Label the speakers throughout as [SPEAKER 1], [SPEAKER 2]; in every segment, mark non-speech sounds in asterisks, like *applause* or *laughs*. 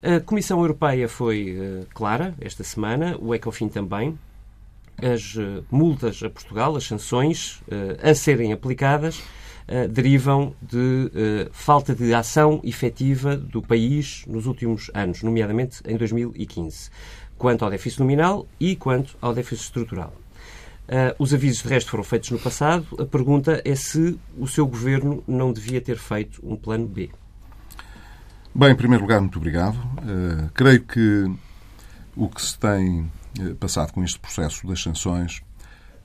[SPEAKER 1] A Comissão Europeia foi uh, clara esta semana, o ECOFIN também. As uh, multas a Portugal, as sanções uh, a serem aplicadas, derivam de falta de ação efetiva do país nos últimos anos, nomeadamente em 2015, quanto ao déficit nominal e quanto ao déficit estrutural. os avisos de resto foram feitos no passado. A pergunta é se o seu governo não devia ter feito um plano B.
[SPEAKER 2] Bem, em primeiro lugar, muito obrigado. Uh, creio que o que se tem eh, passado com este processo das sanções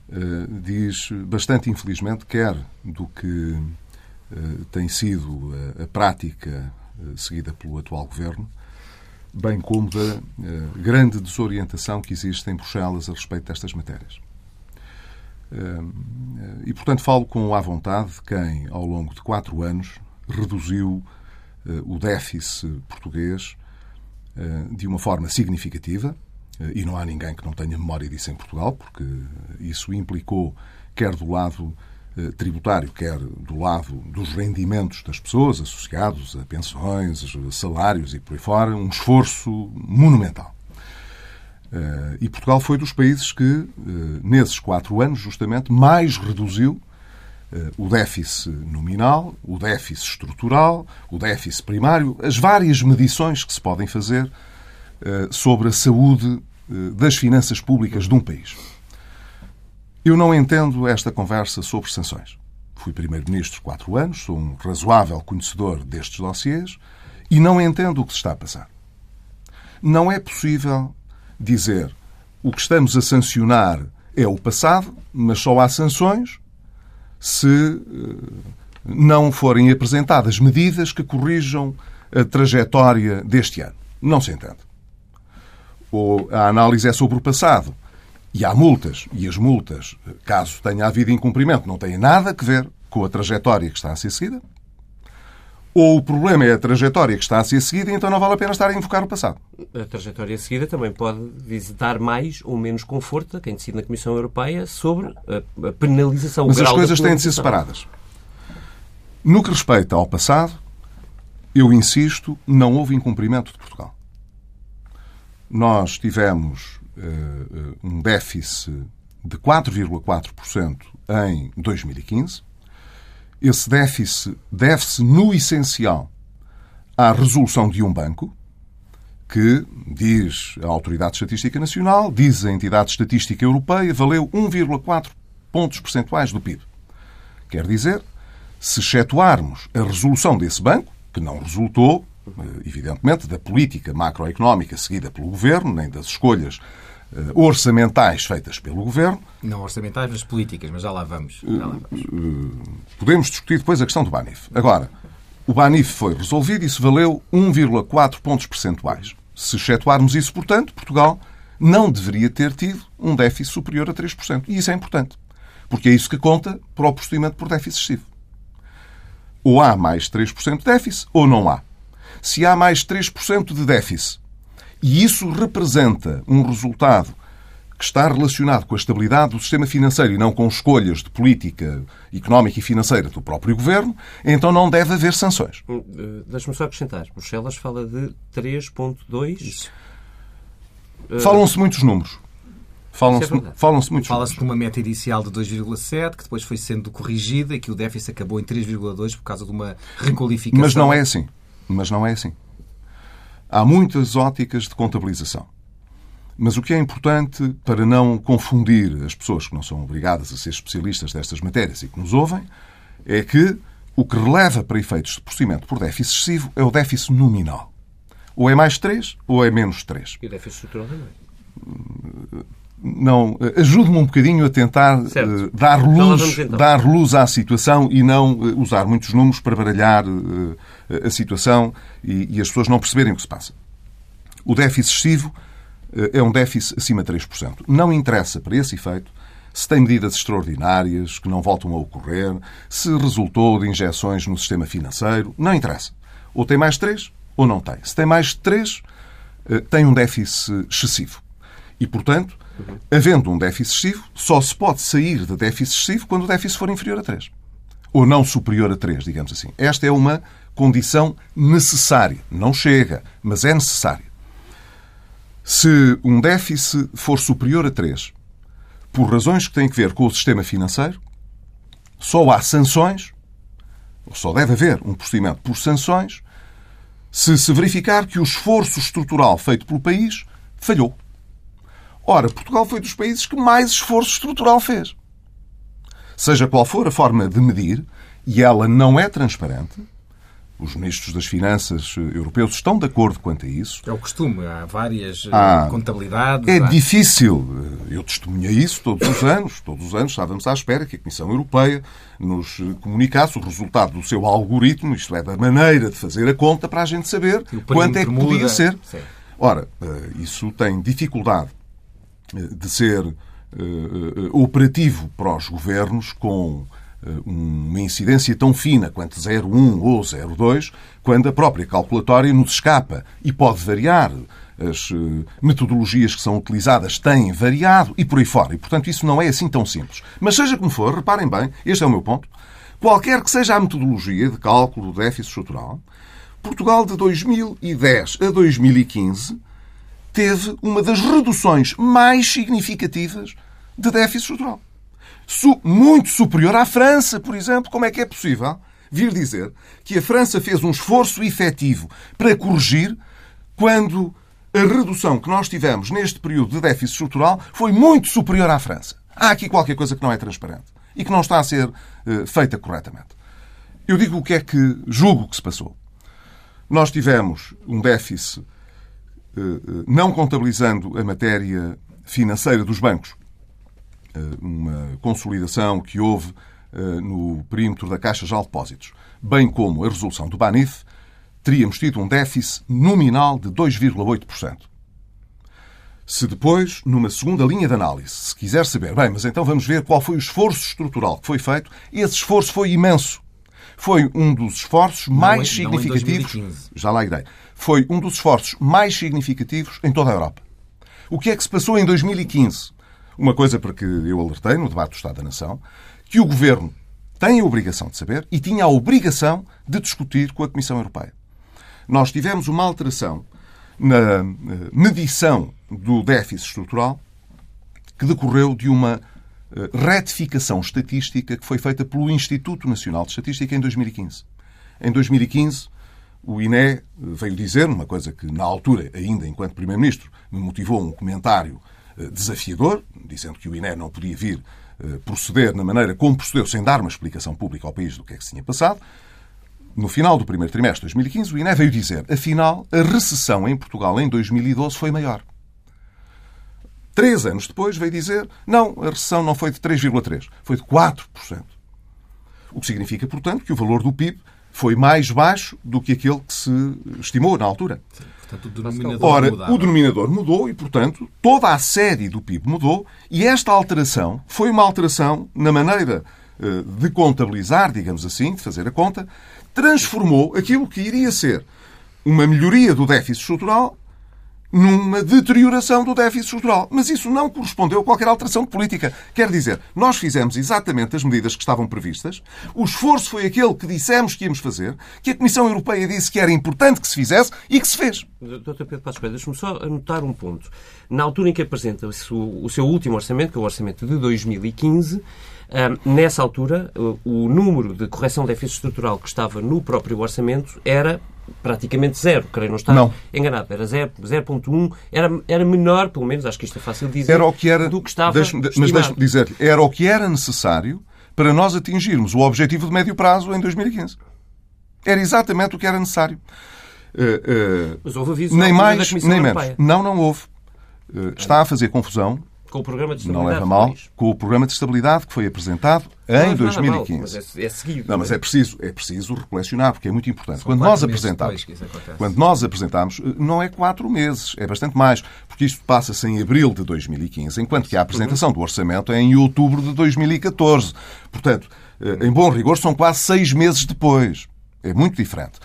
[SPEAKER 2] uh, diz bastante, infelizmente, quer do que tem sido a, a prática seguida pelo atual governo, bem como da grande desorientação que existe em Bruxelas a respeito destas matérias. E, portanto, falo com à vontade de quem, ao longo de quatro anos, reduziu o déficit português eh, de uma forma significativa, eh, e não há ninguém que não tenha memória disso em Portugal, porque isso implicou, quer do lado tributário, quer do lado dos rendimentos das pessoas associados a pensões, salários e por aí fora, um esforço monumental. E Portugal foi dos países que, nesses quatro anos, justamente, mais reduziu eh, o déficit nominal, o déficit estrutural, o déficit primário, as várias medições que se podem fazer eh, sobre a saúde eh, das finanças públicas de um país. Eu não entendo esta conversa sobre sanções. Fui Primeiro-Ministro quatro anos, sou um razoável conhecedor destes dossiês e não entendo o que se está a passar. Não é possível dizer o que estamos a sancionar é o passado, mas só há sanções se eh, não forem apresentadas medidas que corrijam a trajetória deste ano. Não se entende. Ou a análise é sobre o passado e há multas, e as multas, caso tenha havido incumprimento, não têm nada a ver com a trajetória que está a ser seguida, ou o problema é a trajetória que está a ser seguida então não vale a pena estar a invocar o passado.
[SPEAKER 1] A trajetória seguida também pode visitar mais ou menos conforto a quem decide na Comissão Europeia sobre a penalização.
[SPEAKER 2] Mas as coisas têm de ser separadas. No que respeita ao passado, eu insisto, não houve incumprimento de Portugal. Nós tivemos uh, um déficit de 4,4% em 2015 esse déficit deve-se, no essencial, à resolução de um banco, que, diz a Autoridade Estatística Nacional, diz a Entidade Estatística Europeia, valeu 1,4 pontos percentuais do PIB. Quer dizer, se excetuarmos a resolução desse banco, que não resultou, evidentemente, da política macroeconómica seguida pelo governo, nem das escolhas eh, orçamentais feitas pelo Governo.
[SPEAKER 3] Não orçamentais, mas políticas, mas já lá vamos. Já lá vamos.
[SPEAKER 2] Eh, podemos discutir depois a questão do Banif. Agora, o Banif foi resolvido e isso valeu 1,4 pontos percentuais. Se excetuarmos isso, portanto, Portugal não deveria ter tido um déficit superior a 3%. E isso é importante, porque é isso que conta para o procedimento por déficit excessivo. Ou há mais 3% de déficit ou não há. Se há mais 3% de déficit e isso representa um resultado que está relacionado com a estabilidade do sistema financeiro e não com escolhas de política económica e financeira do próprio governo, então não deve haver sanções. Hum,
[SPEAKER 1] eh, deixe-me só acrescentar. Bruxelas fala de 3,2.
[SPEAKER 2] Eh, Falam-se muitos números. Falam-se é falam muitos
[SPEAKER 3] Fala-se de uma meta inicial de 2,7, que depois foi sendo corrigida e que o déficit acabou em 3,2 por causa de uma requalificação.
[SPEAKER 2] Mas não é assim. Mas não é assim. Há muitas óticas de contabilização. Mas o que é importante para não confundir as pessoas que não são obrigadas a ser especialistas destas matérias e que nos ouvem, é que o que releva para efeitos de procedimento por déficit excessivo é o déficit nominal. Ou é mais 3 ou é menos 3.
[SPEAKER 1] E o déficit estrutural também.
[SPEAKER 2] Não, ajude-me um bocadinho a tentar uh, dar, luz, então. dar luz à situação e não uh, usar muitos números para baralhar uh, a situação e, e, as pessoas não perceberem o que se passa. O déficit excessivo é um déficit acima de 3%. Não interessa, para esse efeito, se tem medidas extraordinárias que não voltam a ocorrer, se resultou de injeções no sistema financeiro, não interessa. Ou tem mais 3 ou não tem. Se tem mais 3, tem um déficit excessivo. E, portanto, havendo um déficit excessivo, só se pode sair de déficit excessivo quando o déficit for inferior a 3. Ou não superior a 3, digamos assim. Esta é uma condição necessária. Não chega, mas é necessária. Se um déficit for superior a 3, por razões que têm que ver com o sistema financeiro, só há sanções, ou só deve haver um procedimento por sanções, se se verificar que o esforço estrutural feito pelo país falhou. Ora, Portugal foi dos países que mais esforço estrutural fez. Seja qual for a forma de medir, e ela não é transparente, os ministros das Finanças europeus estão de acordo quanto a isso.
[SPEAKER 3] É o costume, há várias há, contabilidades.
[SPEAKER 2] É
[SPEAKER 3] há...
[SPEAKER 2] difícil. Eu testemunhei isso todos os anos. Todos os anos estávamos à espera que a Comissão Europeia nos comunicasse o resultado do seu algoritmo, isto é, da maneira de fazer a conta, para a gente saber quanto é que podia muda. ser. Sim. Ora, isso tem dificuldade de ser operativo para os governos com eh, uma incidência tão fina quanto 0,1 ou 0,2, quando a própria calculatória nos escapa e pode variar. As eh, metodologias que são utilizadas têm variado e por aí fora. E, portanto, isso não é assim tão simples. Mas, seja como for, reparem bem, este é o meu ponto. Qualquer que seja a metodologia de cálculo do déficit estrutural, Portugal de 2010 a 2015 teve uma das reduções mais significativas de déficit estrutural muito superior à França, por exemplo. Como é que é possível vir dizer que a França fez um esforço efetivo para corrigir quando a redução que nós tivemos neste período de déficit estrutural foi muito superior à França? Há aqui qualquer coisa que não é transparente e que não está a ser uh, feita corretamente. Eu digo o que é que julgo que se passou. Nós tivemos um déficit, uh, não contabilizando a matéria financeira dos bancos, uma consolidação que houve eh, no perímetro da Caixa de Depósitos, bem como a resolução do BANIF, teríamos tido um déficit nominal de 2,8%. Se depois, numa segunda linha de análise, se quiser saber, bem, mas então vamos ver qual foi o esforço estrutural que foi feito, esse esforço foi imenso. Foi um dos esforços mais não, significativos. Não já lá irei. Foi um dos esforços mais significativos em toda a Europa. O que é que se passou em 2015? Uma coisa para que eu alertei no debate do Estado da Nação, que o Governo tem a obrigação de saber e tinha a obrigação de discutir com a Comissão Europeia. Nós tivemos uma alteração na eh, medição do déficit estrutural que decorreu de uma eh, retificação estatística que foi feita pelo Instituto Nacional de Estatística em 2015. Em 2015, o INE veio dizer, uma coisa que na altura, ainda enquanto Primeiro-Ministro, me motivou um comentário desafiador, dizendo que o INE não podia vir eh, proceder na maneira como procedeu, sem dar uma explicação pública ao país do que é que se tinha passado. No final do primeiro trimestre de 2015, o INE veio dizer, afinal, a recessão em Portugal em 2012 foi maior. Três anos depois veio dizer, não, a recessão não foi de 3,3%, foi de 4%. O que significa, portanto, que o valor do PIB foi mais baixo do que aquele que se estimou na altura.
[SPEAKER 3] Sim. Portanto, o denominador
[SPEAKER 2] Ora, mudava. o denominador mudou e, portanto, toda a série do PIB mudou e esta alteração foi uma alteração na maneira eh, de contabilizar, digamos assim, de fazer a conta, transformou aquilo que iria ser uma melhoria do déficit estrutural numa deterioração do déficit estrutural. Mas isso não correspondeu a qualquer alteração de política. Quer dizer, nós fizemos exatamente as medidas que estavam previstas, o esforço foi aquele que dissemos que íamos fazer, que a Comissão Europeia disse que era importante que se fizesse e que se fez.
[SPEAKER 1] Dr. Pedro Passos Coelho, deixe-me só anotar um ponto. Na altura em que apresenta o seu último orçamento, que é o orçamento de 2015, Nessa altura, o número de correção de déficit estrutural que estava no próprio orçamento era praticamente zero, creio não estar não. enganado, era 0.1, era, era menor, pelo menos, acho que isto é fácil de dizer,
[SPEAKER 2] era o que era,
[SPEAKER 1] do que estava
[SPEAKER 2] deixe Mas deixe-me dizer, era o que era necessário para nós atingirmos o objetivo de médio prazo em 2015. Era exatamente o que era necessário.
[SPEAKER 1] Uh, uh, mas houve aviso
[SPEAKER 2] nem mais, nem menos. Não, não houve. Uh, está a fazer confusão
[SPEAKER 1] com o programa de estabilidade.
[SPEAKER 2] Não leva mal. Com o programa de estabilidade que foi apresentado em 2015. Mal,
[SPEAKER 1] mas é, é seguido.
[SPEAKER 2] Não, mas é? é preciso, é preciso recolecionar, porque é muito importante. São quando nós apresentamos, quando nós apresentamos, não é quatro meses, é bastante mais, porque isto passa-se em abril de 2015, enquanto que a apresentação do orçamento é em outubro de 2014. Portanto, eh, em bom rigor, são quase seis meses depois. É muito diferente.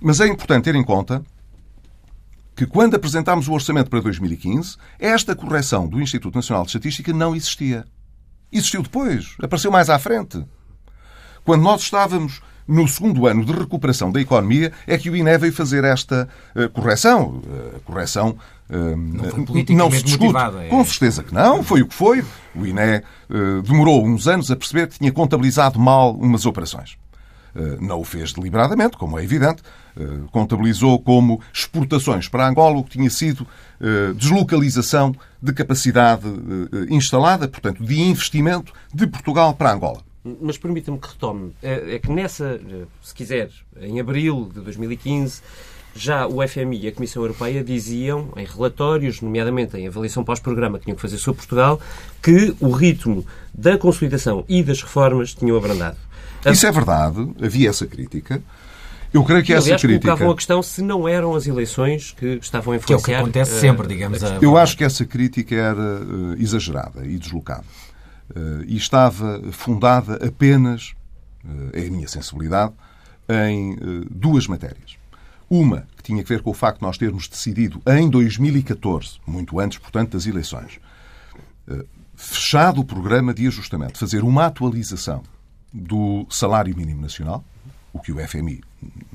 [SPEAKER 2] Mas é importante ter em conta que quando apresentámos o orçamento para 2015, esta correção do Instituto Nacional de Estatística não existia. Existiu depois, apareceu mais à frente. Quando nós estávamos no segundo ano de recuperação da economia, é que o INE veio fazer esta uh, correção. Uh, correção uh,
[SPEAKER 3] não,
[SPEAKER 2] não se discute.
[SPEAKER 3] É...
[SPEAKER 2] Com certeza que não, foi o que foi. O INE demorou uns anos a perceber que tinha contabilizado mal umas operações. Não o fez deliberadamente, como é evidente. Contabilizou como exportações para Angola o que tinha sido deslocalização de capacidade instalada, portanto, de investimento de Portugal para Angola.
[SPEAKER 1] Mas permita-me que retome. É, é que nessa, se quiser, em abril de 2015, já o FMI e a Comissão Europeia diziam, em relatórios, nomeadamente em avaliação pós-programa que tinham que fazer sobre Portugal, que o ritmo da consolidação e das reformas tinham abrandado.
[SPEAKER 2] Isso é verdade, havia essa crítica. Eu creio que
[SPEAKER 1] e,
[SPEAKER 2] essa
[SPEAKER 1] aliás,
[SPEAKER 2] crítica.
[SPEAKER 1] colocavam a questão se não eram as eleições que estavam a influenciar.
[SPEAKER 3] Que é o que acontece sempre, digamos.
[SPEAKER 2] A... Eu acho que essa crítica era uh, exagerada e deslocada. Eh, e estava fundada apenas, é a minha sensibilidade, em duas matérias. Uma que tinha a ver com o facto de nós termos decidido em 2014, muito antes, portanto, das eleições, fechado o programa de ajustamento, fazer uma atualização do salário mínimo nacional, o que o FMI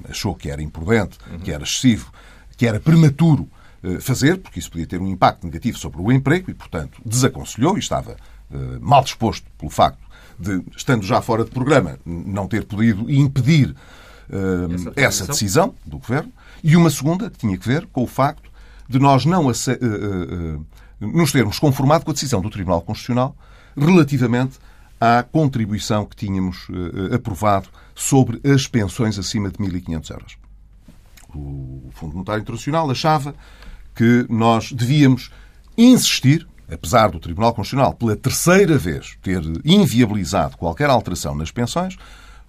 [SPEAKER 2] achou que era imprudente, que era excessivo, que era prematuro fazer, porque isso podia ter um impacto negativo sobre o emprego e, portanto, desaconselhou e estava eh, mal disposto pelo facto de, estando já fora de programa, não ter podido impedir uh, essa, decisão. do Governo, e uma segunda que tinha que ver com o facto de nós não nos termos conformado com a decisão do Tribunal Constitucional relativamente à contribuição que tínhamos aprovado sobre as pensões acima de 1.500 euros. O Fundo Monetário Internacional achava que nós devíamos insistir apesar do Tribunal Constitucional, pela terceira vez, ter inviabilizado qualquer alteração nas pensões,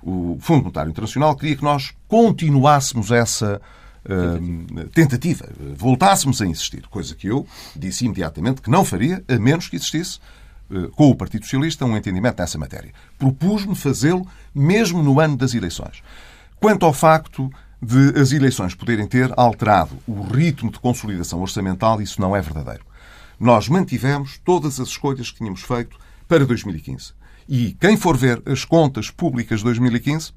[SPEAKER 2] o Fundo Monetário Internacional queria que nós continuássemos essa uh, tentativa, voltássemos a insistir, coisa que eu disse imediatamente que não faria, a menos que existisse com o Partido Socialista um entendimento nessa matéria. Propus-me fazê-lo mesmo no ano das eleições. Quanto ao facto de as eleições poderem ter alterado o ritmo de consolidação orçamental, isso não é verdadeiro nós mantivemos todas as escolhas que tínhamos feito para 2015. E quem for ver as contas públicas de 2015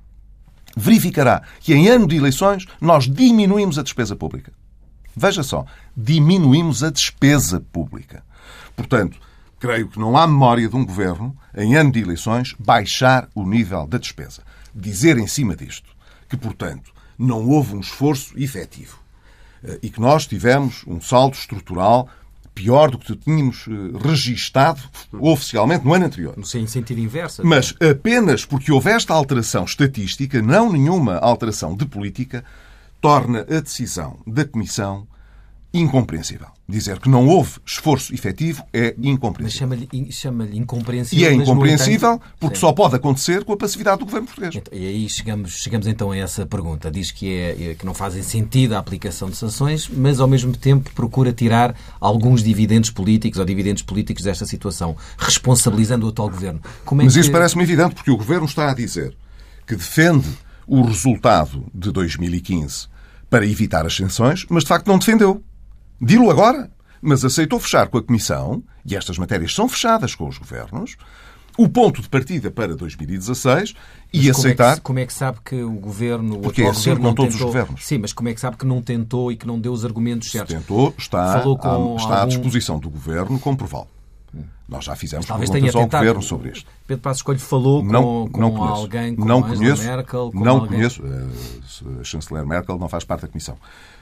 [SPEAKER 2] verificará que em ano de eleições nós diminuímos a despesa pública. Veja só, diminuímos a despesa pública. Portanto, creio que não há memória de um governo, em ano de eleições, baixar o nível da despesa. Dizer em cima disto que, portanto, não houve um esforço efetivo eh, e que nós tivemos um saldo estrutural pior do que tínhamos eh, registado oficialmente no ano anterior.
[SPEAKER 3] No sentido inverso.
[SPEAKER 2] Mas apenas porque houve esta alteração estatística, não nenhuma alteração de política, torna a decisão da Comissão incompreensível. Dizer que não houve esforço efetivo é incompreensível.
[SPEAKER 3] Mas chama-lhe chama incompreensível.
[SPEAKER 2] E é incompreensível porque Sim. só pode acontecer com a passividade do governo português.
[SPEAKER 3] Então, e aí chegamos, chegamos então a essa pergunta. Diz que, é, é, que não fazem sentido a aplicação de sanções, mas ao mesmo tempo procura tirar alguns dividendos políticos ou dividendos políticos desta situação, responsabilizando o atual governo.
[SPEAKER 2] É mas que... isso parece-me evidente porque o governo está a dizer que defende o resultado de 2015 para evitar as sanções, mas de facto não defendeu. Dilo agora, mas aceitou fechar com a Comissão, e estas matérias são fechadas com os governos, o ponto de partida para 2016 e
[SPEAKER 3] mas
[SPEAKER 2] aceitar.
[SPEAKER 3] Como é, que, como é, que, sabe que o governo.
[SPEAKER 2] Porque é assim com todos
[SPEAKER 3] tentou...
[SPEAKER 2] os governos.
[SPEAKER 3] Sim, mas como é que sabe que não tentou e que não deu os argumentos certos?
[SPEAKER 2] Se tentou, está, Falou com está algum... à disposição do governo comprová-lo. Nós já fizemos
[SPEAKER 3] Talvez
[SPEAKER 2] perguntas ao Governo sobre isto.
[SPEAKER 3] Pedro Passos Coelho falou
[SPEAKER 2] não,
[SPEAKER 3] com,
[SPEAKER 2] não
[SPEAKER 3] com alguém, com
[SPEAKER 2] não
[SPEAKER 3] conheço, Merkel?
[SPEAKER 2] Com não alguém... conheço. Eh, a chanceler Merkel não faz parte da Comissão.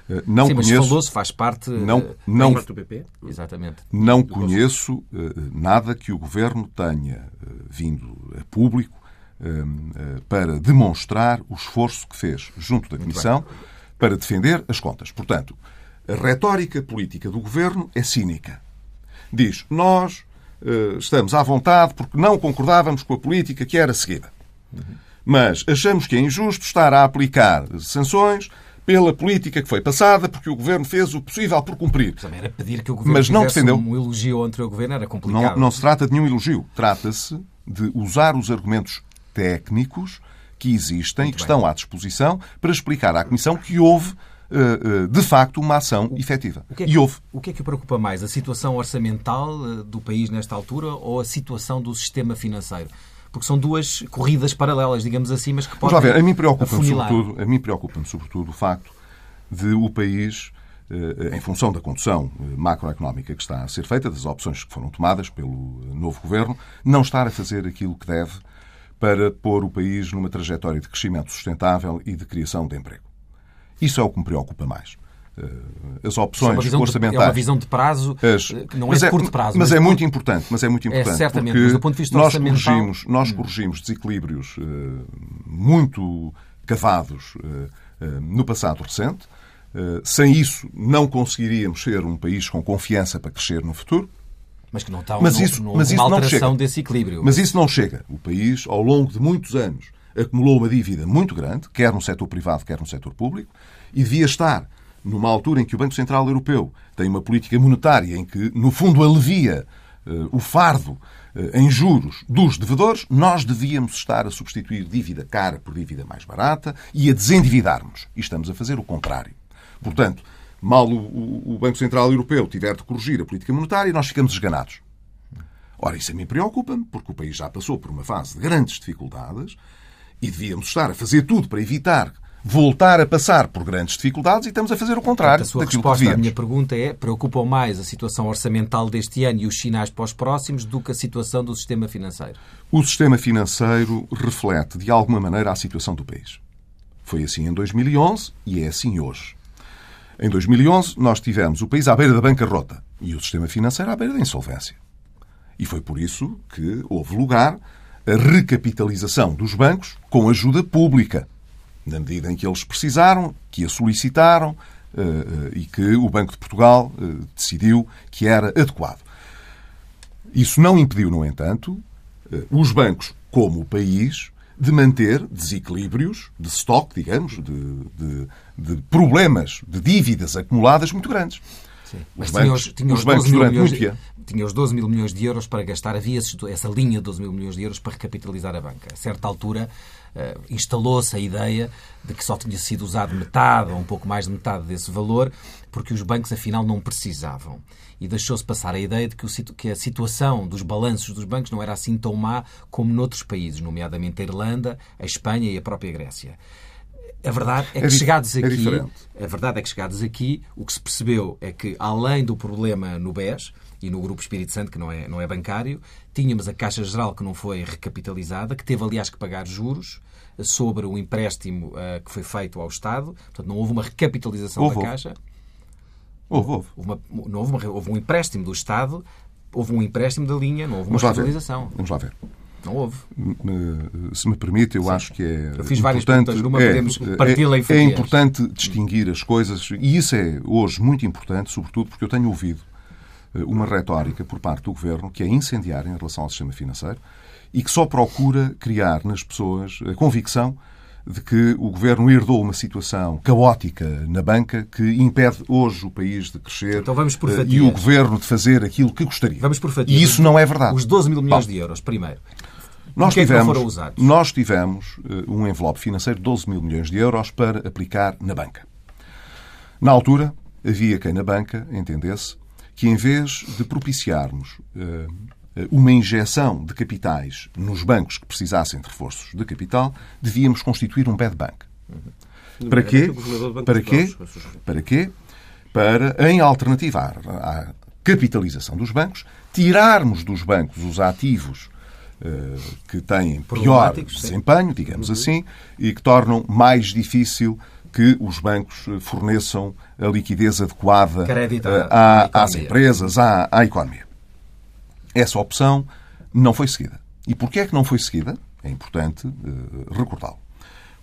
[SPEAKER 2] Eh, não
[SPEAKER 3] Sim,
[SPEAKER 2] conheço,
[SPEAKER 3] mas falou-se, faz parte...
[SPEAKER 2] Não,
[SPEAKER 3] eh,
[SPEAKER 2] não,
[SPEAKER 1] parte do PP?
[SPEAKER 3] Exatamente.
[SPEAKER 2] Não conheço nada que o Governo tenha vindo a público para demonstrar o esforço que fez junto da Comissão para defender as contas. Portanto, a retórica política do Governo é cínica. Diz, nós eh, estamos à vontade porque não concordávamos com a política que era seguida. Mas achamos que é injusto estar a aplicar sanções pela política que foi passada, porque o Governo fez o possível por cumprir.
[SPEAKER 3] Também era pedir que o Governo
[SPEAKER 2] Mas não defendeu.
[SPEAKER 3] um elogio entre o Governo, era complicado.
[SPEAKER 2] Não, não se trata de nenhum elogio. Trata-se de usar os argumentos técnicos que existem e que bem. estão à disposição para explicar à Comissão que houve eh, eh, de facto, uma ação efetiva.
[SPEAKER 3] O que é que,
[SPEAKER 2] e houve.
[SPEAKER 3] O que é que o preocupa mais? A situação orçamental eh, do país nesta altura ou a situação do sistema financeiro? Porque são duas corridas paralelas, digamos assim, mas que podem
[SPEAKER 2] Vamos lá ver, a mim preocupa-me sobretudo, a mim preocupa sobretudo o facto de o país, eh, em função da condução eh, macroeconómica que está a ser feita, das opções que foram tomadas pelo novo governo, não estar a fazer aquilo que deve para pôr o país numa trajetória de crescimento sustentável e de criação de emprego. Isso é o que me preocupa mais. Eh, as opções
[SPEAKER 3] é
[SPEAKER 2] orçamentais.
[SPEAKER 3] é uma visão de prazo, as, eh, não é de curto prazo.
[SPEAKER 2] Mas, mas é muito importante, mas é muito
[SPEAKER 3] é
[SPEAKER 2] importante.
[SPEAKER 3] É certamente, mas do ponto de vista
[SPEAKER 2] nós
[SPEAKER 3] orçamental...
[SPEAKER 2] corrigimos, nós hum. corrigimos desequilíbrios uh, muito cavados uh, uh, no passado recente. sem isso, não conseguiríamos ser um país com confiança para crescer no futuro.
[SPEAKER 3] Mas que não está
[SPEAKER 2] mas isso,
[SPEAKER 3] não,
[SPEAKER 2] mas isso
[SPEAKER 3] uma
[SPEAKER 2] não chega.
[SPEAKER 3] desse equilíbrio.
[SPEAKER 2] Mas isso não chega. O país, ao longo de muitos anos, acumulou uma dívida muito grande, quer no setor privado, quer no setor público, e devia estar numa altura em que o Banco Central Europeu tem uma política monetária em que, no fundo, alivia uh, o fardo uh, em juros dos devedores, nós devíamos estar a substituir dívida cara por dívida mais barata e a desendividarmos. E estamos a fazer o contrário. Portanto, mal o, o Banco Central Europeu tiver de corrigir a política monetária, nós ficamos esganados. Ora, isso a mim preocupa-me, porque o país já passou por uma fase de grandes dificuldades e devíamos estar a fazer tudo para evitar voltar a passar por grandes dificuldades e estamos a fazer o contrário
[SPEAKER 3] a sua
[SPEAKER 2] daquilo
[SPEAKER 3] resposta
[SPEAKER 2] que
[SPEAKER 3] à minha pergunta é preocupam mais a situação orçamental deste ano e os sinais para os próximos do que a situação do sistema financeiro?
[SPEAKER 2] O sistema financeiro reflete, de alguma maneira, a situação do país. Foi assim em 2011 e é assim hoje. Em 2011, nós tivemos o país à beira da bancarrota e o sistema financeiro à beira da insolvência. E foi por isso que houve lugar a recapitalização dos bancos com ajuda pública na medida em que eles precisaram, que a solicitaram uh, uh, e que o Banco de Portugal uh, decidiu que era adequado. Isso não impediu, no entanto, os bancos, como o país, de manter desequilíbrios de estoque, digamos, de, de, de problemas, de dívidas acumuladas muito grandes.
[SPEAKER 3] Sim. Mas os bancos, tinha os, tinha os, os bancos durante muito tempo tinha os 12 mil milhões de euros para gastar, havia essa linha de 12 mil milhões de euros para recapitalizar a banca. A certa altura uh, instalou-se a ideia de que só tinha sido usado metade ou um pouco mais de metade desse valor, porque os bancos afinal não precisavam. E deixou-se passar a ideia de que, o, que a situação dos balanços dos bancos não era assim tão má como noutros países, nomeadamente a Irlanda, a Espanha e a própria Grécia. A verdade é que, é chegados é aqui, a verdade é que chegados aqui, o que se percebeu é que, além do problema no BES, e no Grupo Espírito Santo, que não é, não é bancário. Tínhamos a Caixa Geral, que não foi recapitalizada, que teve, aliás, que pagar juros sobre o empréstimo uh, que foi feito ao Estado. Portanto, não houve uma recapitalização
[SPEAKER 2] houve,
[SPEAKER 3] da Caixa.
[SPEAKER 2] Houve, houve.
[SPEAKER 3] Houve, uma, não houve, uma, houve um empréstimo do Estado, houve um empréstimo da linha, não houve uma recapitalização.
[SPEAKER 2] Vamos lá ver.
[SPEAKER 3] Não houve.
[SPEAKER 2] Se me permite, eu Sim. acho que é.
[SPEAKER 3] Eu fiz várias perguntas numa, é, podemos parti-la em
[SPEAKER 2] É, é importante distinguir as coisas, e isso é hoje muito importante, sobretudo porque eu tenho ouvido eh, uma retórica por parte do governo que é incendiária em relação ao sistema financeiro e que só procura criar nas pessoas a convicção de que o governo herdou uma situação caótica na banca que impede hoje o país de crescer
[SPEAKER 3] então vamos por
[SPEAKER 2] eh, e o governo de fazer aquilo que gostaria.
[SPEAKER 3] Vamos por fatias.
[SPEAKER 2] E isso não é verdade.
[SPEAKER 3] Os 12 mil milhões Bom, de euros, primeiro.
[SPEAKER 2] Nós
[SPEAKER 3] que
[SPEAKER 2] tivemos,
[SPEAKER 3] é foram usados?
[SPEAKER 2] nós tivemos eh, um envelope financeiro de 12 mil milhões de euros para aplicar na banca. Na altura, havia quem na banca entendesse que em vez de propiciarmos uh, uma injeção de capitais nos bancos que precisassem de reforços de capital, devíamos constituir um bad bank. Uhum. Para quê? Para quê? Para quê? Para, em alternativa à, capitalização dos bancos, tirarmos dos bancos os ativos uh, que têm pior desempenho, digamos uhum. assim, e que tornam mais difícil que os bancos forneçam a liquidez adequada
[SPEAKER 3] eh,
[SPEAKER 2] à, às empresas, à, à economia. Essa opção não foi seguida. E porquê é que não foi seguida? É importante uh, recordá-lo.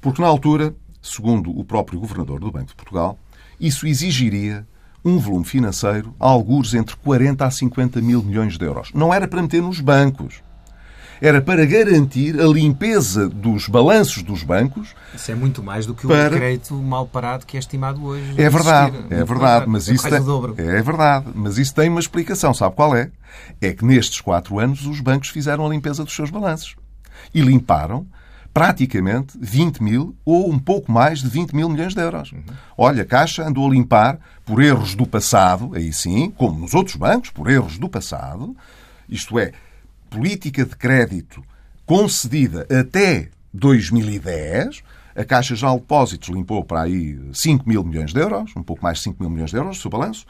[SPEAKER 2] Porque na altura, segundo o próprio governador do Banco de Portugal, isso exigiria um volume financeiro a alguns entre 40 a 50 mil milhões de euros. Não era para meter nos bancos era para garantir a limpeza dos balanços dos bancos.
[SPEAKER 3] Isso é muito mais do que o para... crédito mal parado que é estimado hoje.
[SPEAKER 2] É verdade, é verdade, mas é isso tem... é verdade, mas isso tem uma explicação, sabe qual é? É que nestes quatro anos os bancos fizeram a limpeza dos seus balanços e limparam praticamente 20 mil ou um pouco mais de 20 mil milhões de euros. Uhum. Olha, a Caixa andou a limpar por erros do passado, aí sim, como nos outros bancos, por erros do passado, isto é, política de crédito concedida até 2010. A Caixa Geral de Depósitos limpou para aí 5 mil milhões de euros, um pouco mais de 5 mil milhões de euros, do seu balanço.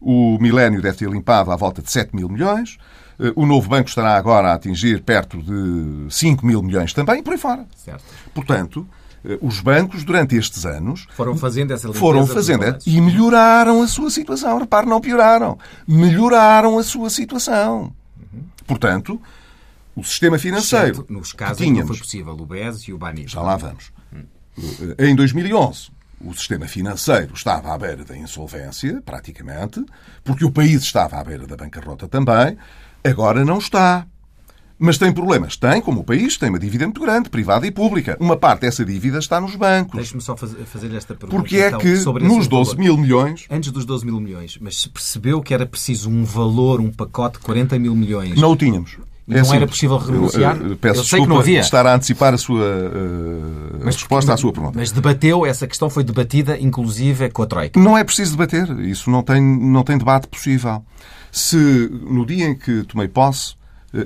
[SPEAKER 2] O Milénio deve ter limpado à volta de 7 mil milhões. Eh, o novo banco estará agora a atingir perto de 5 mil milhões também, e por aí fora.
[SPEAKER 3] Certo.
[SPEAKER 2] Portanto, eh, os bancos, durante estes anos,
[SPEAKER 3] Foram fazendo essa limpeza
[SPEAKER 2] foram fazendo e melhoraram a sua situação. Repare, não pioraram. Melhoraram a sua situação. Portanto, o sistema financeiro
[SPEAKER 3] nos casos em que não
[SPEAKER 2] tínhamos,
[SPEAKER 3] foi possível, o BES e o BANI.
[SPEAKER 2] já lá vamos. Eh, Em 2011, o sistema financeiro estava à beira da insolvência, praticamente, porque o país estava à beira da bancarrota também. Agora não está. Mas tem problemas. Tem, como o país, tem uma dívida muito grande, privada e pública. Uma parte dessa dívida está nos bancos.
[SPEAKER 3] Deixe-me só faz- fazer esta pergunta.
[SPEAKER 2] Porque é
[SPEAKER 3] então,
[SPEAKER 2] que nos 12
[SPEAKER 3] valor.
[SPEAKER 2] mil milhões
[SPEAKER 3] Antes dos 12 mil milhões, mas se percebeu que era preciso um valor, um pacote de 40 mil milhões.
[SPEAKER 2] não o tínhamos.
[SPEAKER 3] E não era
[SPEAKER 2] simples.
[SPEAKER 3] possível renunciar?
[SPEAKER 2] Eu, peço
[SPEAKER 3] Eu sei que
[SPEAKER 2] desculpa
[SPEAKER 3] não havia.
[SPEAKER 2] estar a antecipar a sua eh, resposta à sua pergunta.
[SPEAKER 3] Mas debateu, essa questão foi debatida, inclusive, com a Troika.
[SPEAKER 2] Não é preciso debater. Isso não tem, não tem debate possível. Se no dia em que tomei posse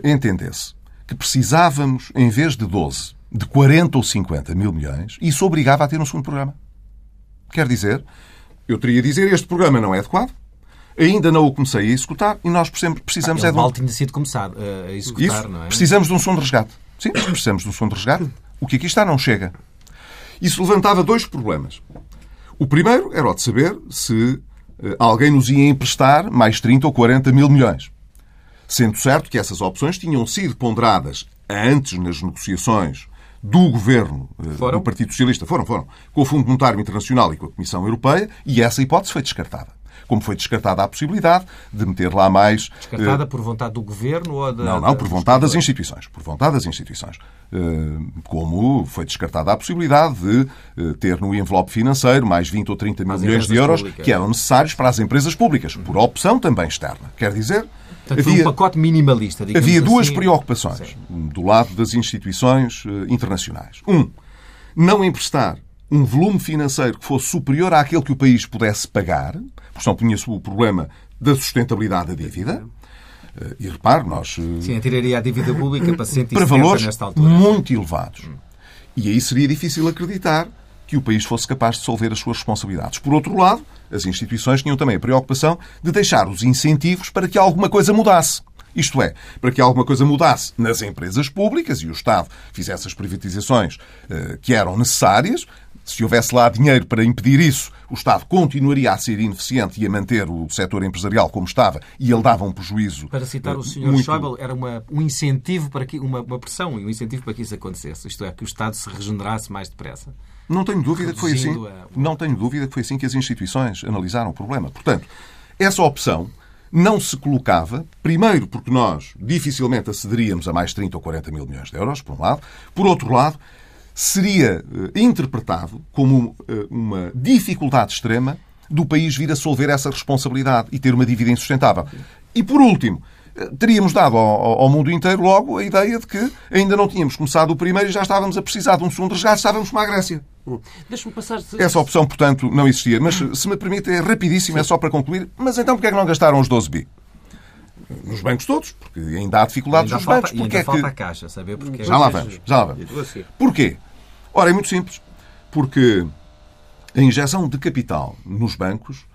[SPEAKER 2] entendesse que precisávamos, em vez de 12, de 40 ou 50 mil milhões, isso obrigava a ter um segundo programa. Quer dizer, eu teria a dizer este programa não é adequado, ainda não o comecei a executar e nós precisamos, precisamos é de um
[SPEAKER 3] mal tinha sido começado eh, a executar,
[SPEAKER 2] isso,
[SPEAKER 3] não é?
[SPEAKER 2] precisamos de um som de resgate. Sim, precisamos de um som de resgate. O que aqui está não chega. Isso levantava dois problemas. O primeiro era o de saber se eh, alguém nos ia emprestar mais 30 ou 40 mil milhões. Sendo certo que essas opções tinham sido ponderadas antes nas negociações do governo eh,
[SPEAKER 3] Foram?
[SPEAKER 2] do Partido Socialista. Foram, foram. Com o Fundo Monetário Internacional e com a Comissão Europeia e essa hipótese foi descartada. Como foi descartada a possibilidade de meter lá mais eh,
[SPEAKER 3] Descartada por vontade do governo ou da.
[SPEAKER 2] não, não, por vontade das instituições. Por vontade das instituições. Eh, Como foi descartada a possibilidade de eh, ter no envelope financeiro mais 20 ou 30 mil milhões de euros
[SPEAKER 3] públicas.
[SPEAKER 2] que eram necessários para as empresas públicas, por opção também externa. Quer dizer,
[SPEAKER 3] Portanto, foi um
[SPEAKER 2] havia,
[SPEAKER 3] pacote minimalista,
[SPEAKER 2] havia duas
[SPEAKER 3] assim.
[SPEAKER 2] preocupações do lado das instituições eh, internacionais. Um, não emprestar um volume financeiro que fosse superior àquele que o país pudesse pagar, porque senão punha-se o problema da sustentabilidade da dívida. Eh, E repare, nós eh,
[SPEAKER 3] Sim, tiraria a dívida pública para 170 *laughs*
[SPEAKER 2] para valores
[SPEAKER 3] nesta altura.
[SPEAKER 2] muito elevados. E aí seria difícil acreditar que o país fosse capaz de solver as suas responsabilidades. Por outro lado, as instituições tinham também a preocupação de deixar os incentivos para que alguma coisa mudasse. Isto é, para que alguma coisa mudasse nas empresas públicas e o Estado fizesse as privatizações eh, que eram necessárias. Se houvesse lá dinheiro para impedir isso, o Estado continuaria a ser ineficiente e a manter o setor empresarial como estava e ele dava um prejuízo.
[SPEAKER 3] Para citar
[SPEAKER 2] eh,
[SPEAKER 3] o Sr.
[SPEAKER 2] muito-
[SPEAKER 3] Schäuble, era uma, um incentivo para que uma, uma pressão e um incentivo para que isso acontecesse. Isto é, que o Estado se regenerasse mais depressa.
[SPEAKER 2] Não tenho dúvida que foi assim. Não tenho dúvida que foi assim que as instituições analisaram o problema. Portanto, essa opção não se colocava, primeiro porque nós dificilmente acederíamos a mais 30 ou 40 mil milhões de euros, por um lado. Por outro lado, seria eh, interpretado como eh, uma dificuldade extrema do país vir a solver essa responsabilidade e ter uma dívida insustentável. E por último, eh, teríamos dado ao mundo inteiro logo a ideia de que ainda não tínhamos começado o primeiro e já estávamos a precisar de um segundo resgate, estávamos como a Grécia.
[SPEAKER 1] Deixa-me passar.
[SPEAKER 2] Essa opção, portanto, não existia. Mas, se me permite, é rapidíssimo, é só para concluir. Mas então, porquê é que não gastaram os 12 bi? Nos bancos todos, porque ainda há dificuldades
[SPEAKER 3] Ainda
[SPEAKER 2] nos
[SPEAKER 3] falta,
[SPEAKER 2] bancos.
[SPEAKER 3] e ainda
[SPEAKER 2] Porquê é
[SPEAKER 3] falta a
[SPEAKER 2] que...
[SPEAKER 3] Caixa, saber porque
[SPEAKER 2] Já lá vamos, já lá vamos. Porquê? Ora, é muito simples. Porque a injeção de capital nos bancos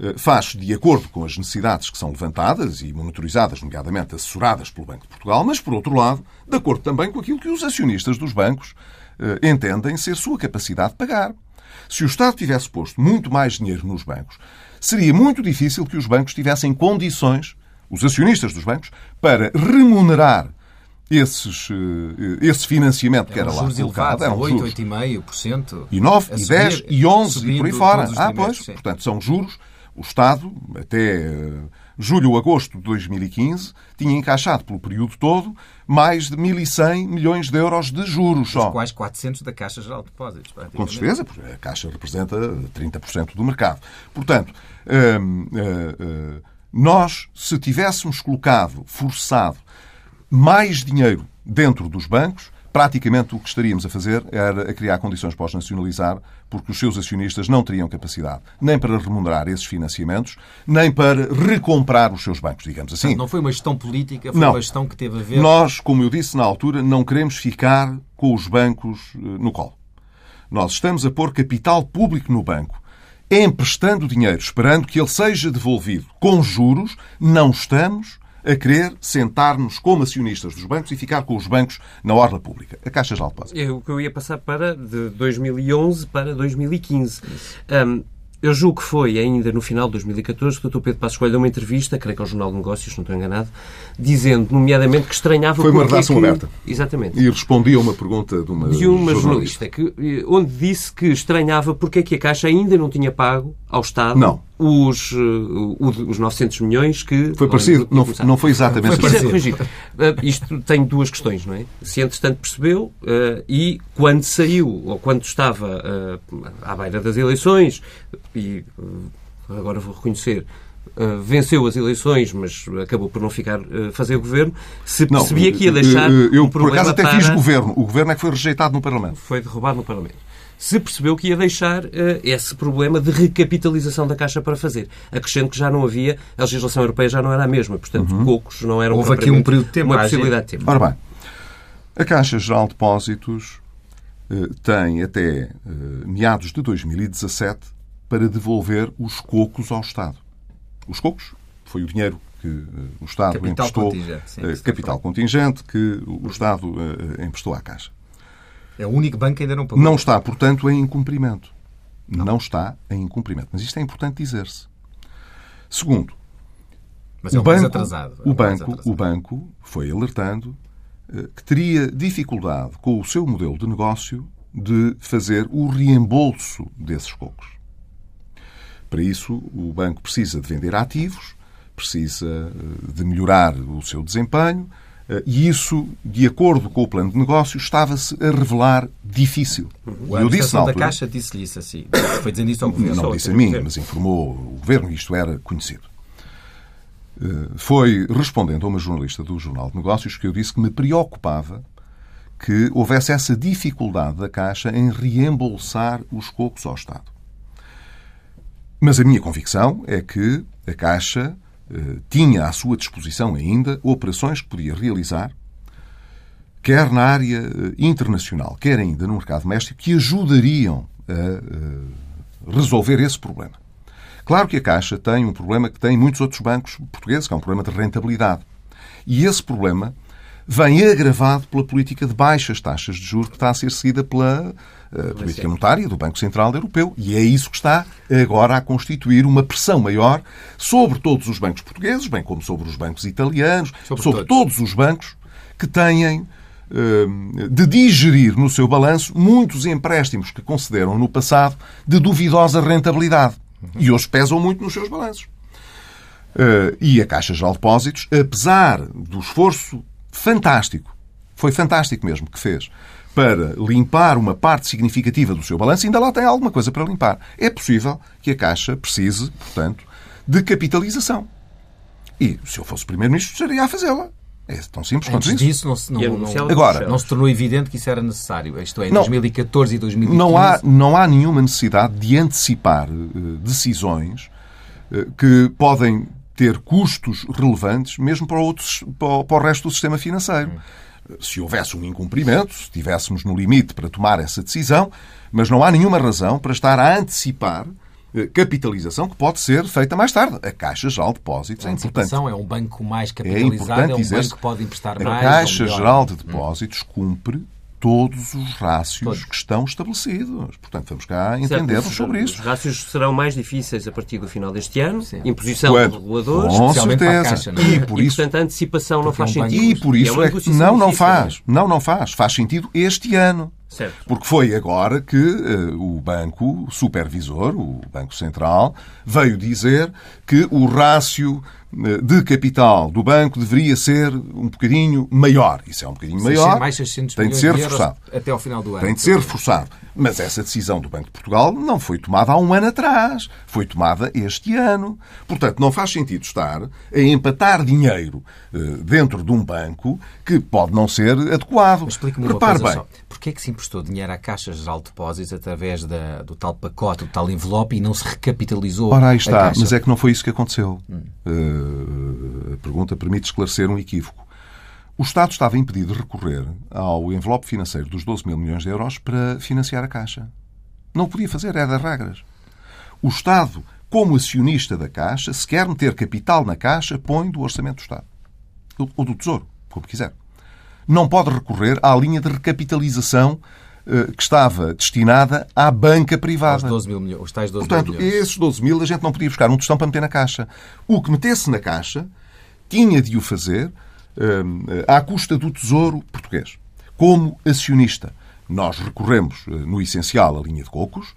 [SPEAKER 2] eh, faz de acordo com as necessidades que são levantadas e monitorizadas, nomeadamente assessoradas pelo Banco de Portugal, mas, por outro lado, de acordo também com aquilo que os acionistas dos bancos entendem ser sua capacidade de pagar. Se o Estado tivesse posto muito mais dinheiro nos bancos, seria muito difícil que os bancos tivessem condições, os acionistas dos bancos, para remunerar esses, eh, esse financiamento que era lá colocado.
[SPEAKER 3] elevados,
[SPEAKER 2] Eram
[SPEAKER 3] 8,
[SPEAKER 2] juros
[SPEAKER 3] 8,5%.
[SPEAKER 2] e 9,
[SPEAKER 3] a
[SPEAKER 2] e
[SPEAKER 3] subir,
[SPEAKER 2] 10, e 11 e por aí fora. Ah, pois.
[SPEAKER 3] sim.
[SPEAKER 2] Portanto, são juros. O Estado, até eh, julho ou agosto de 2015, tinha encaixado pelo período todo mais de 1.100 milhões de euros de juros só.
[SPEAKER 3] Quais 400 da Caixa Geral de Depósitos.
[SPEAKER 2] Com certeza, porque a Caixa representa 30% do mercado. Portanto, hum, eh, eh, nós, se tivéssemos colocado, forçado, mais dinheiro dentro dos bancos, praticamente o que estaríamos a fazer era a criar condições para os nacionalizar, porque os seus acionistas não teriam capacidade nem para remunerar esses financiamentos, nem para recomprar os seus bancos, digamos assim.
[SPEAKER 3] Não foi uma gestão política, foi
[SPEAKER 2] Não.
[SPEAKER 3] uma gestão que teve a ver.
[SPEAKER 2] Nós, como eu disse na altura, não queremos ficar com os bancos eh, no colo. Nós estamos a pôr capital público no banco, emprestando dinheiro, esperando que ele seja devolvido com juros. Não estamos a querer sentar-nos como acionistas dos bancos e ficar com os bancos na orla pública. A Caixa de Depósitos.
[SPEAKER 1] É o que eu ia passar para de 2011 para 2015. Um, eu julgo que foi ainda no final de 2014 que o Dr. Pedro Passos Coelho deu uma entrevista, creio que ao Jornal de Negócios, não estou enganado, dizendo, nomeadamente, que estranhava...
[SPEAKER 2] Foi uma redação
[SPEAKER 1] que-
[SPEAKER 2] aberta.
[SPEAKER 1] Exatamente.
[SPEAKER 2] E respondi a uma pergunta de uma,
[SPEAKER 1] de uma jornalista, que, eh, onde disse que estranhava porque é que a Caixa ainda não tinha pago ao Estado
[SPEAKER 2] Não.
[SPEAKER 1] Os, eh, os 900 milhões que...
[SPEAKER 2] Foi parecido, não, não foi exatamente
[SPEAKER 3] Foi parecido.
[SPEAKER 1] corrigir. Uh, isto tem duas questões, não é? Se entretanto percebeu e quando saiu, ou quando estava à beira das eleições, e uh, agora vou reconhecer, uh, venceu as eleições, mas acabou por não ficar uh, fazer o governo, se
[SPEAKER 2] Não,
[SPEAKER 1] percebia que ia deixar
[SPEAKER 2] eh, eh, Eu,
[SPEAKER 1] um
[SPEAKER 2] por
[SPEAKER 1] problema
[SPEAKER 2] acaso, até
[SPEAKER 1] para...
[SPEAKER 2] fiz governo. O governo é que foi rejeitado no Parlamento.
[SPEAKER 1] Foi derrubado no Parlamento. Se percebeu que ia deixar eh, esse problema de recapitalização da Caixa para fazer. Acrescento que já não havia, a legislação europeia já não era a mesma, portanto, poucos não eram
[SPEAKER 3] Houve aqui um período de tempo
[SPEAKER 1] uma possibilidade de tempo.
[SPEAKER 2] Ora bem, a Caixa Geral de Depósitos eh, tem até eh, meados de 2017 para devolver os cocos ao Estado. Os cocos foi o dinheiro que eh, o Estado
[SPEAKER 3] Capital
[SPEAKER 2] emprestou,
[SPEAKER 3] contingente, sim,
[SPEAKER 2] eh, capital contingente que o Estado eh, emprestou à Caixa.
[SPEAKER 3] É o único banco que ainda não pagou.
[SPEAKER 2] Não está, portanto, em incumprimento. Não está em incumprimento. Mas isto é importante dizer-se. Segundo,
[SPEAKER 3] Mas é
[SPEAKER 2] o
[SPEAKER 3] um mais
[SPEAKER 2] banco,
[SPEAKER 3] atrasado. É
[SPEAKER 2] o
[SPEAKER 3] um
[SPEAKER 2] banco, o banco foi alertando que teria dificuldade com o seu modelo de negócio de fazer o reembolso desses cocos. Para isso, o banco precisa de vender ativos, precisa eh, de melhorar o seu desempenho, eh, e isso, de acordo com o plano de negócio, estava-se a revelar difícil.
[SPEAKER 3] O
[SPEAKER 2] E eu disse na
[SPEAKER 3] administração da
[SPEAKER 2] altura,
[SPEAKER 3] Caixa disse-lhe isso assim. *coughs* Foi dizendo isso ao governo.
[SPEAKER 2] não disse a mim, mas informou o governo e isto era conhecido. Eh, Foi respondendo a uma jornalista do Jornal de Negócios que eu disse que me preocupava que houvesse essa dificuldade da Caixa em reembolsar os cocos ao Estado. Mas a minha convicção é que a Caixa eh, tinha à sua disposição ainda operações que podia realizar, quer na área eh, internacional, quer ainda no mercado doméstico, que ajudariam a eh, resolver esse problema. Claro que a Caixa tem um problema que tem muitos outros bancos portugueses, que é um problema de rentabilidade. E esse problema vem agravado pela política de baixas taxas de juros que está a ser seguida pela eh, política monetária do Banco Central Europeu. E é isso que está agora a constituir uma pressão maior sobre todos os bancos portugueses, bem como sobre os bancos italianos,
[SPEAKER 3] Sobre
[SPEAKER 2] sobre,
[SPEAKER 3] todos.
[SPEAKER 2] todos os bancos que têm eh, de digerir no seu balanço muitos empréstimos que concederam no passado de duvidosa rentabilidade. E hoje pesam muito nos seus balanços. Eh, e a Caixa Geral de Depósitos, apesar do esforço fantástico, foi fantástico mesmo que fez, para limpar uma parte significativa do seu balanço, ainda lá tem alguma coisa para limpar. É possível que a Caixa precise, portanto, de capitalização. E se eu fosse Primeiro-Ministro, estaria a fazê-la. É tão simples quanto
[SPEAKER 3] Antes
[SPEAKER 2] isso.
[SPEAKER 3] disso, não, se- não,
[SPEAKER 1] E
[SPEAKER 3] não,
[SPEAKER 2] Agora,
[SPEAKER 3] não se tornou evidente que isso era necessário. Isto é, em
[SPEAKER 2] Não.
[SPEAKER 3] 2014 e 2015.
[SPEAKER 2] Não há, não há nenhuma necessidade de antecipar eh, decisões eh, que podem ter custos relevantes mesmo para, outros, para, o, para o resto do sistema financeiro. Se houvesse um incumprimento, se estivéssemos no limite para tomar essa decisão, mas não há nenhuma razão para estar a antecipar eh, capitalização que pode ser feita mais tarde. A Caixa Geral de Depósitos
[SPEAKER 3] A
[SPEAKER 2] é importante.
[SPEAKER 3] é um banco mais
[SPEAKER 2] É
[SPEAKER 3] capitalizado,
[SPEAKER 2] importante
[SPEAKER 3] é um banco que pode emprestar
[SPEAKER 2] a
[SPEAKER 3] mais.
[SPEAKER 2] Caixa
[SPEAKER 3] ou melhor.
[SPEAKER 2] Geral de Depósitos cumpre todos os rácios
[SPEAKER 3] Todos.
[SPEAKER 2] que estão estabelecidos. Portanto, vamos cá
[SPEAKER 1] Certo,
[SPEAKER 2] entendermos
[SPEAKER 1] os-
[SPEAKER 2] sobre
[SPEAKER 1] Os
[SPEAKER 2] isso.
[SPEAKER 1] rácios serão mais difíceis a partir do final deste ano.
[SPEAKER 3] Sim.
[SPEAKER 1] Imposição
[SPEAKER 2] Quando?
[SPEAKER 1] de reguladores.
[SPEAKER 2] Com certeza.
[SPEAKER 3] Caixa, é?
[SPEAKER 2] E por
[SPEAKER 1] e,
[SPEAKER 2] isso,
[SPEAKER 1] portanto, a antecipação não
[SPEAKER 3] é
[SPEAKER 1] faz
[SPEAKER 3] um
[SPEAKER 1] sentido.
[SPEAKER 2] e por isso
[SPEAKER 1] uma
[SPEAKER 2] é, não, não faz. Não, não faz. Faz sentido este ano.
[SPEAKER 1] Certo.
[SPEAKER 2] Porque foi agora que eh, o banco supervisor, o Banco Central, veio dizer que o rácio de capital do banco deveria ser um bocadinho maior. Isso é um bocadinho maior.
[SPEAKER 3] Mais 600
[SPEAKER 2] tem de ser reforçado.
[SPEAKER 3] até ao final do ano.
[SPEAKER 2] Tem de ser reforçado. Mas essa decisão do Banco de Portugal não foi tomada há um ano atrás. Foi tomada este ano. Portanto, não faz sentido estar a empatar dinheiro eh, dentro de um banco que pode não ser adequado.
[SPEAKER 3] Explique-me uma coisa
[SPEAKER 2] bem.
[SPEAKER 3] só. Porquê é que se emprestou dinheiro à Caixa Geral de Depósitos através da- do tal pacote, do tal envelope e não se recapitalizou
[SPEAKER 2] Ora, aí
[SPEAKER 3] a
[SPEAKER 2] está. Mas é que não foi isso que aconteceu. Eh, a pergunta permite esclarecer um equívoco. O Estado estava impedido de recorrer ao envelope financeiro dos 12 mil milhões de euros para financiar a Caixa. Não o podia fazer, era das regras. O Estado, como acionista da Caixa, se quer meter capital na Caixa, põe do Orçamento do Estado. Ou do Tesouro, como quiser. Não pode recorrer à linha de recapitalização eh, que estava destinada à banca
[SPEAKER 3] Os
[SPEAKER 2] privada.
[SPEAKER 3] 12 mil milhões, os tais 12
[SPEAKER 2] Portanto,
[SPEAKER 3] mil milhões.
[SPEAKER 2] esses 12 mil a gente não podia buscar um tostão para meter na caixa. O que metesse na caixa tinha de o fazer à custa do Tesouro Português, como acionista. Nós recorremos, eh, no essencial, à linha de cocos,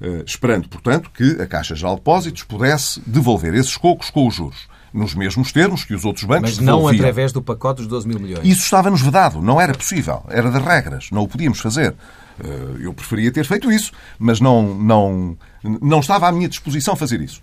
[SPEAKER 2] eh, esperando, portanto, que a Caixa Geral de Depósitos pudesse devolver esses cocos com os juros, nos mesmos termos que os outros bancos
[SPEAKER 3] Mas não
[SPEAKER 2] devolviam.
[SPEAKER 3] através do pacote dos 12 mil milhões.
[SPEAKER 2] Isso estava-nos vedado, não era possível, era das regras, não o podíamos fazer. Eh, Eu preferia ter feito isso, mas não, não, não estava à minha disposição fazer isso.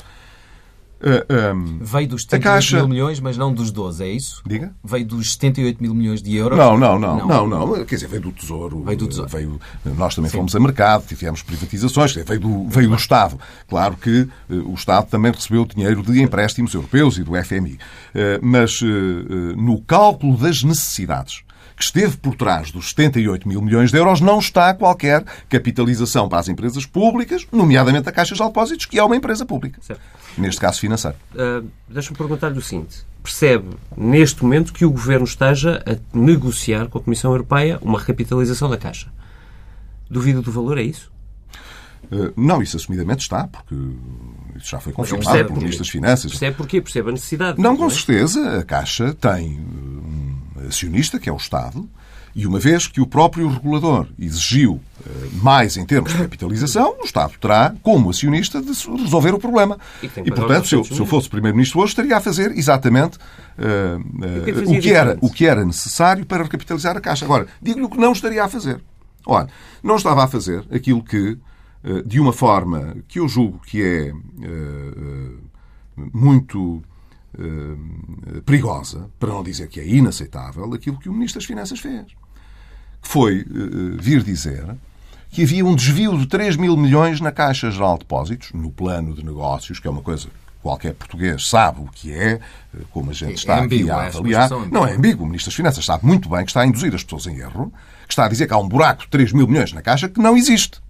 [SPEAKER 2] Eh, ehm,
[SPEAKER 3] Veio dos
[SPEAKER 2] A
[SPEAKER 3] 78
[SPEAKER 2] Caixa-
[SPEAKER 3] mil milhões, mas não dos 12, é isso?
[SPEAKER 2] Diga?
[SPEAKER 3] Veio dos 78 mil milhões de euros?
[SPEAKER 2] Não, não, não, não, não, Quer dizer, veio do Tesouro.
[SPEAKER 3] Veio do Tesouro.
[SPEAKER 2] veio- nós também fomos a mercado, tivemos privatizações, veio do, veio do Estado. Claro que eh, o Estado também recebeu dinheiro de empréstimos europeus e do FMI. Eh, mas eh, no cálculo das necessidades que esteve por trás dos 78 mil milhões de euros, não está qualquer capitalização para as empresas públicas, nomeadamente a Caixa de Depósitos, que é uma empresa pública.
[SPEAKER 1] Certo.
[SPEAKER 2] Neste caso financeiro.
[SPEAKER 1] Ah, Deixa-me perguntar-lhe o seguinte. Percebe, neste momento, que o Governo esteja a negociar com a Comissão Europeia uma recapitalização da Caixa? Duvida do valor, é isso?
[SPEAKER 2] Eh, Não, isso assumidamente está, porque isso já foi confirmado
[SPEAKER 1] percebe
[SPEAKER 2] pelo. Ministro das Finanças.
[SPEAKER 1] Percebe porquê? Percebe a necessidade?
[SPEAKER 2] Não, com
[SPEAKER 1] é?
[SPEAKER 2] certeza, a Caixa tem um acionista, que é o Estado, e uma vez que o próprio regulador exigiu eh, mais em termos de capitalização, o Estado terá, como acionista, de resolver o problema.
[SPEAKER 1] E
[SPEAKER 2] E, portanto, se eu,
[SPEAKER 1] 900
[SPEAKER 2] se eu fosse Primeiro-Ministro hoje, estaria a fazer exatamente
[SPEAKER 1] o que que
[SPEAKER 2] eh,
[SPEAKER 1] fazia
[SPEAKER 2] o, que era, o que era necessário para recapitalizar a Caixa. Agora, digo-lhe o que não estaria a fazer. Olha, não estava a fazer aquilo que, eh, de uma forma que eu julgo que é muito perigosa, para não dizer que é inaceitável, aquilo que o Ministro das Finanças fez. Que foi eh, vir dizer que havia um desvio de 3 mil milhões na Caixa Geral de Depósitos, no plano de negócios, que é uma coisa que qualquer português sabe o que é, eh, como a gente
[SPEAKER 3] É
[SPEAKER 2] está aqui
[SPEAKER 3] ambíguo,
[SPEAKER 2] a
[SPEAKER 3] é
[SPEAKER 2] avaliar. Não é ambíguo. O Ministro das Finanças sabe muito bem que está a induzir as pessoas em erro, que está a dizer que há um buraco de 3 mil milhões na Caixa que não existe.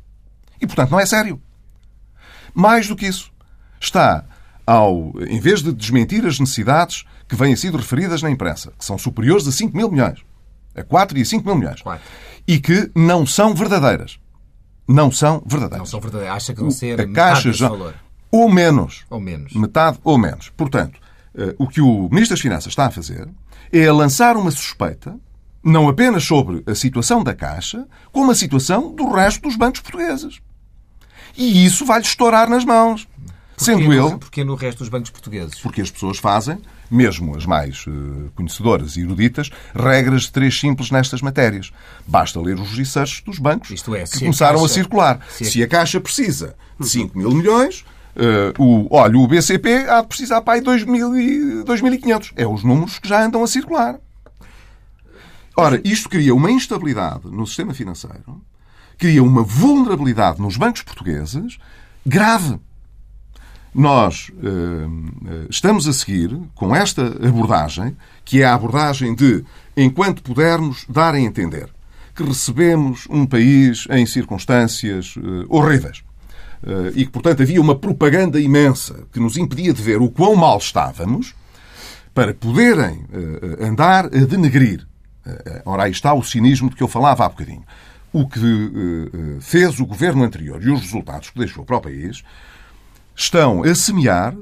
[SPEAKER 2] E, portanto, não é sério. Mais do que isso, está ao, em vez de desmentir as necessidades que vêm sido referidas na imprensa, que são superiores a 5 mil milhões, a 4 e a 5 mil milhões,
[SPEAKER 3] Quatro.
[SPEAKER 2] e que não são verdadeiras. Não são verdadeiras.
[SPEAKER 3] Não são verdadeiros. Acha que vão ser
[SPEAKER 2] a Caixa já,
[SPEAKER 3] valor.
[SPEAKER 2] ou menos.
[SPEAKER 3] Ou menos.
[SPEAKER 2] Metade ou menos. Portanto, eh, o que o Ministro das Finanças está a fazer é a lançar uma suspeita, não apenas sobre a situação da Caixa, como a situação do resto dos bancos portugueses. E isso vai-lhe estourar nas mãos. Sendo ele,
[SPEAKER 3] Porquê no resto dos bancos portugueses?
[SPEAKER 2] porque as pessoas fazem, mesmo as mais eh, conhecedoras e eruditas, regras de três simples nestas matérias. Basta ler os researches dos bancos
[SPEAKER 3] Isto é,
[SPEAKER 2] que
[SPEAKER 3] a
[SPEAKER 2] começaram a,
[SPEAKER 3] Caixa-
[SPEAKER 2] circular.
[SPEAKER 3] se a-
[SPEAKER 2] Se a Caixa precisa de 5 mil milhões, eh, o, olha, o BCP há de precisar para aí 2.000 e 2.500. É os números que já andam a circular. Ora, isto cria uma instabilidade no sistema financeiro, cria uma vulnerabilidade nos bancos portugueses grave. Nós eh, eh, estamos a seguir com esta abordagem, que é a abordagem de, enquanto pudermos, dar a entender que recebemos um país em circunstâncias eh, horríveis. Eh, e que, portanto, havia uma propaganda imensa que nos impedia de ver o quão mal estávamos para poderem andar a denegrir. Ora, aí está o cinismo de que eu falava há bocadinho. O que fez o governo anterior e os resultados que deixou para o país estão a semear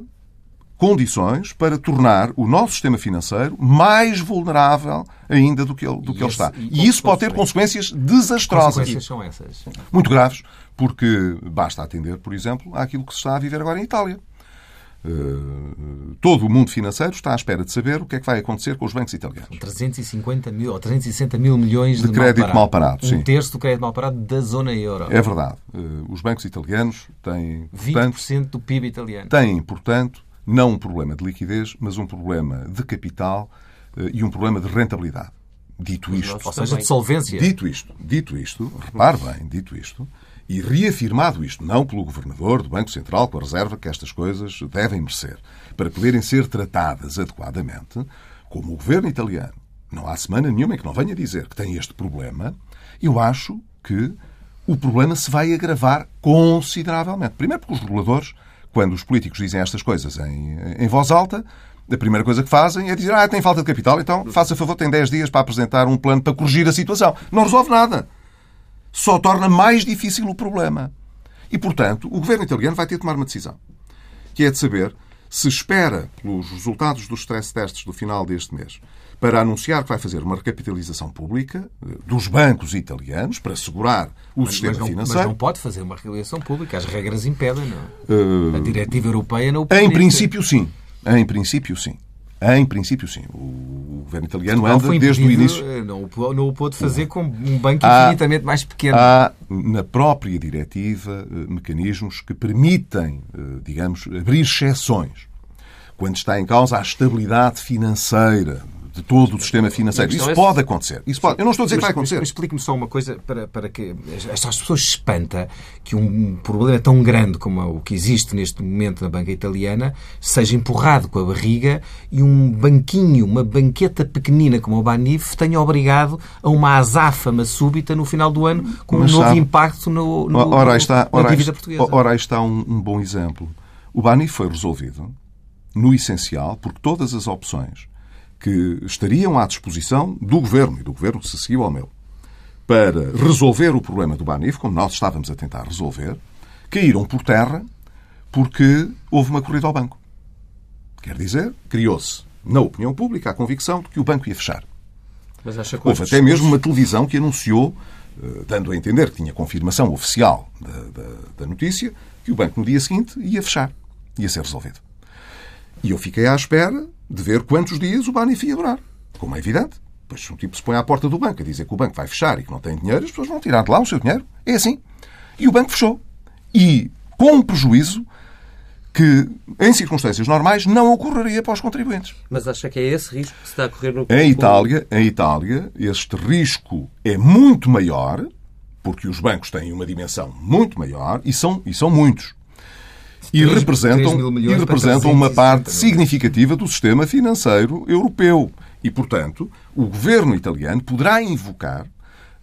[SPEAKER 2] condições para tornar o nosso sistema financeiro mais vulnerável ainda do que ele, do que ele está.
[SPEAKER 3] e
[SPEAKER 2] isso pode ter
[SPEAKER 3] consequências?
[SPEAKER 2] consequências desastrosas
[SPEAKER 3] consequências são essas?
[SPEAKER 2] muito graves, porque basta atender, por exemplo, àquilo que se está a viver agora em Itália. Uh, todo o mundo financeiro está à espera de saber o que é que vai acontecer com os bancos italianos.
[SPEAKER 3] 350 mil ou 360 mil milhões
[SPEAKER 2] de,
[SPEAKER 3] de
[SPEAKER 2] crédito
[SPEAKER 3] mal
[SPEAKER 2] parado. mal parado.
[SPEAKER 3] Um terço do crédito mal parado da zona euro.
[SPEAKER 2] É verdade. Uh, os bancos italianos têm.
[SPEAKER 3] 20% do PIB italiano.
[SPEAKER 2] Têm, portanto, não um problema de liquidez, mas um problema de capital uh, e um problema de rentabilidade. Dito isto.
[SPEAKER 3] Ou seja, de solvência.
[SPEAKER 2] Dito isto, dito isto, repare bem, dito isto, e reafirmado isto, não pelo Governador do Banco Central, com a reserva que estas coisas devem merecer, para poderem ser tratadas adequadamente, como o Governo italiano, não há semana nenhuma em que não venha dizer que tem este problema, eu acho que o problema se vai agravar consideravelmente. Primeiro porque os reguladores, quando os políticos dizem estas coisas em, em voz alta, a primeira coisa que fazem é dizer ah, tem falta de capital, então faça favor, tem 10 dias para apresentar um plano para corrigir a situação. Não resolve nada. Só torna mais difícil o problema. E, portanto, o governo italiano vai ter de tomar uma decisão, que é de saber se espera pelos resultados dos stress tests do final deste mês para anunciar que vai fazer uma recapitalização pública dos bancos italianos para assegurar o
[SPEAKER 3] mas,
[SPEAKER 2] sistema
[SPEAKER 3] mas não,
[SPEAKER 2] financeiro.
[SPEAKER 3] Mas não pode fazer uma recapitalização pública. As regras impedem, não? Uh, a diretiva europeia não o
[SPEAKER 2] Em princípio, sim. Em princípio, sim. Em princípio, sim. O governo italiano anda desde o início.
[SPEAKER 3] Eh, não, não o pôde fazer com um banco há, infinitamente mais pequeno.
[SPEAKER 2] Há, na própria diretiva, mecanismos que permitem, digamos, abrir exceções quando está em causa a estabilidade financeira de todo o sistema financeiro. Isso é... pode acontecer. Isso pode. Eu não estou a dizer
[SPEAKER 3] mas,
[SPEAKER 2] que vai acontecer.
[SPEAKER 3] Explique-me só uma coisa para, para que as pessoas se espanta que um problema tão grande como o que existe neste momento na banca italiana seja empurrado com a barriga e um banquinho, uma banqueta pequenina como o Banif tenha obrigado a uma azáfama súbita no final do ano com mas, um novo sabe, impacto no, no,
[SPEAKER 2] ora, está,
[SPEAKER 3] ora,
[SPEAKER 2] na
[SPEAKER 3] dívida portuguesa.
[SPEAKER 2] Ora, aí está um, um bom exemplo. O Banif foi resolvido no essencial porque todas as opções que estariam à disposição do Governo e do Governo que se seguiu ao meu para resolver o problema do Banif, como nós estávamos a tentar resolver, caíram por terra porque houve uma corrida ao banco. Quer dizer, criou-se na opinião pública a convicção de que o banco ia fechar. houve até mesmo uma televisão que anunciou, dando a entender que tinha confirmação oficial da, da, da notícia, que o banco no dia seguinte ia fechar, ia ser resolvido. E eu fiquei à espera de ver quantos dias o Banif ia durar. Como é evidente. Pois se um tipo se põe à porta do banco a dizer que o banco vai fechar e que não tem dinheiro, as pessoas vão tirar de lá o seu dinheiro. É assim. E o banco fechou. E com um prejuízo que, em circunstâncias normais, não ocorreria para os contribuintes.
[SPEAKER 1] Mas acha que é esse risco que se está a correr no
[SPEAKER 2] Em Itália, em Itália, este risco é muito maior, porque os bancos têm uma dimensão muito maior e são, e são muitos e 3, representam, 3 e representam uma parte significativa do sistema financeiro europeu. E, portanto, o governo italiano poderá invocar,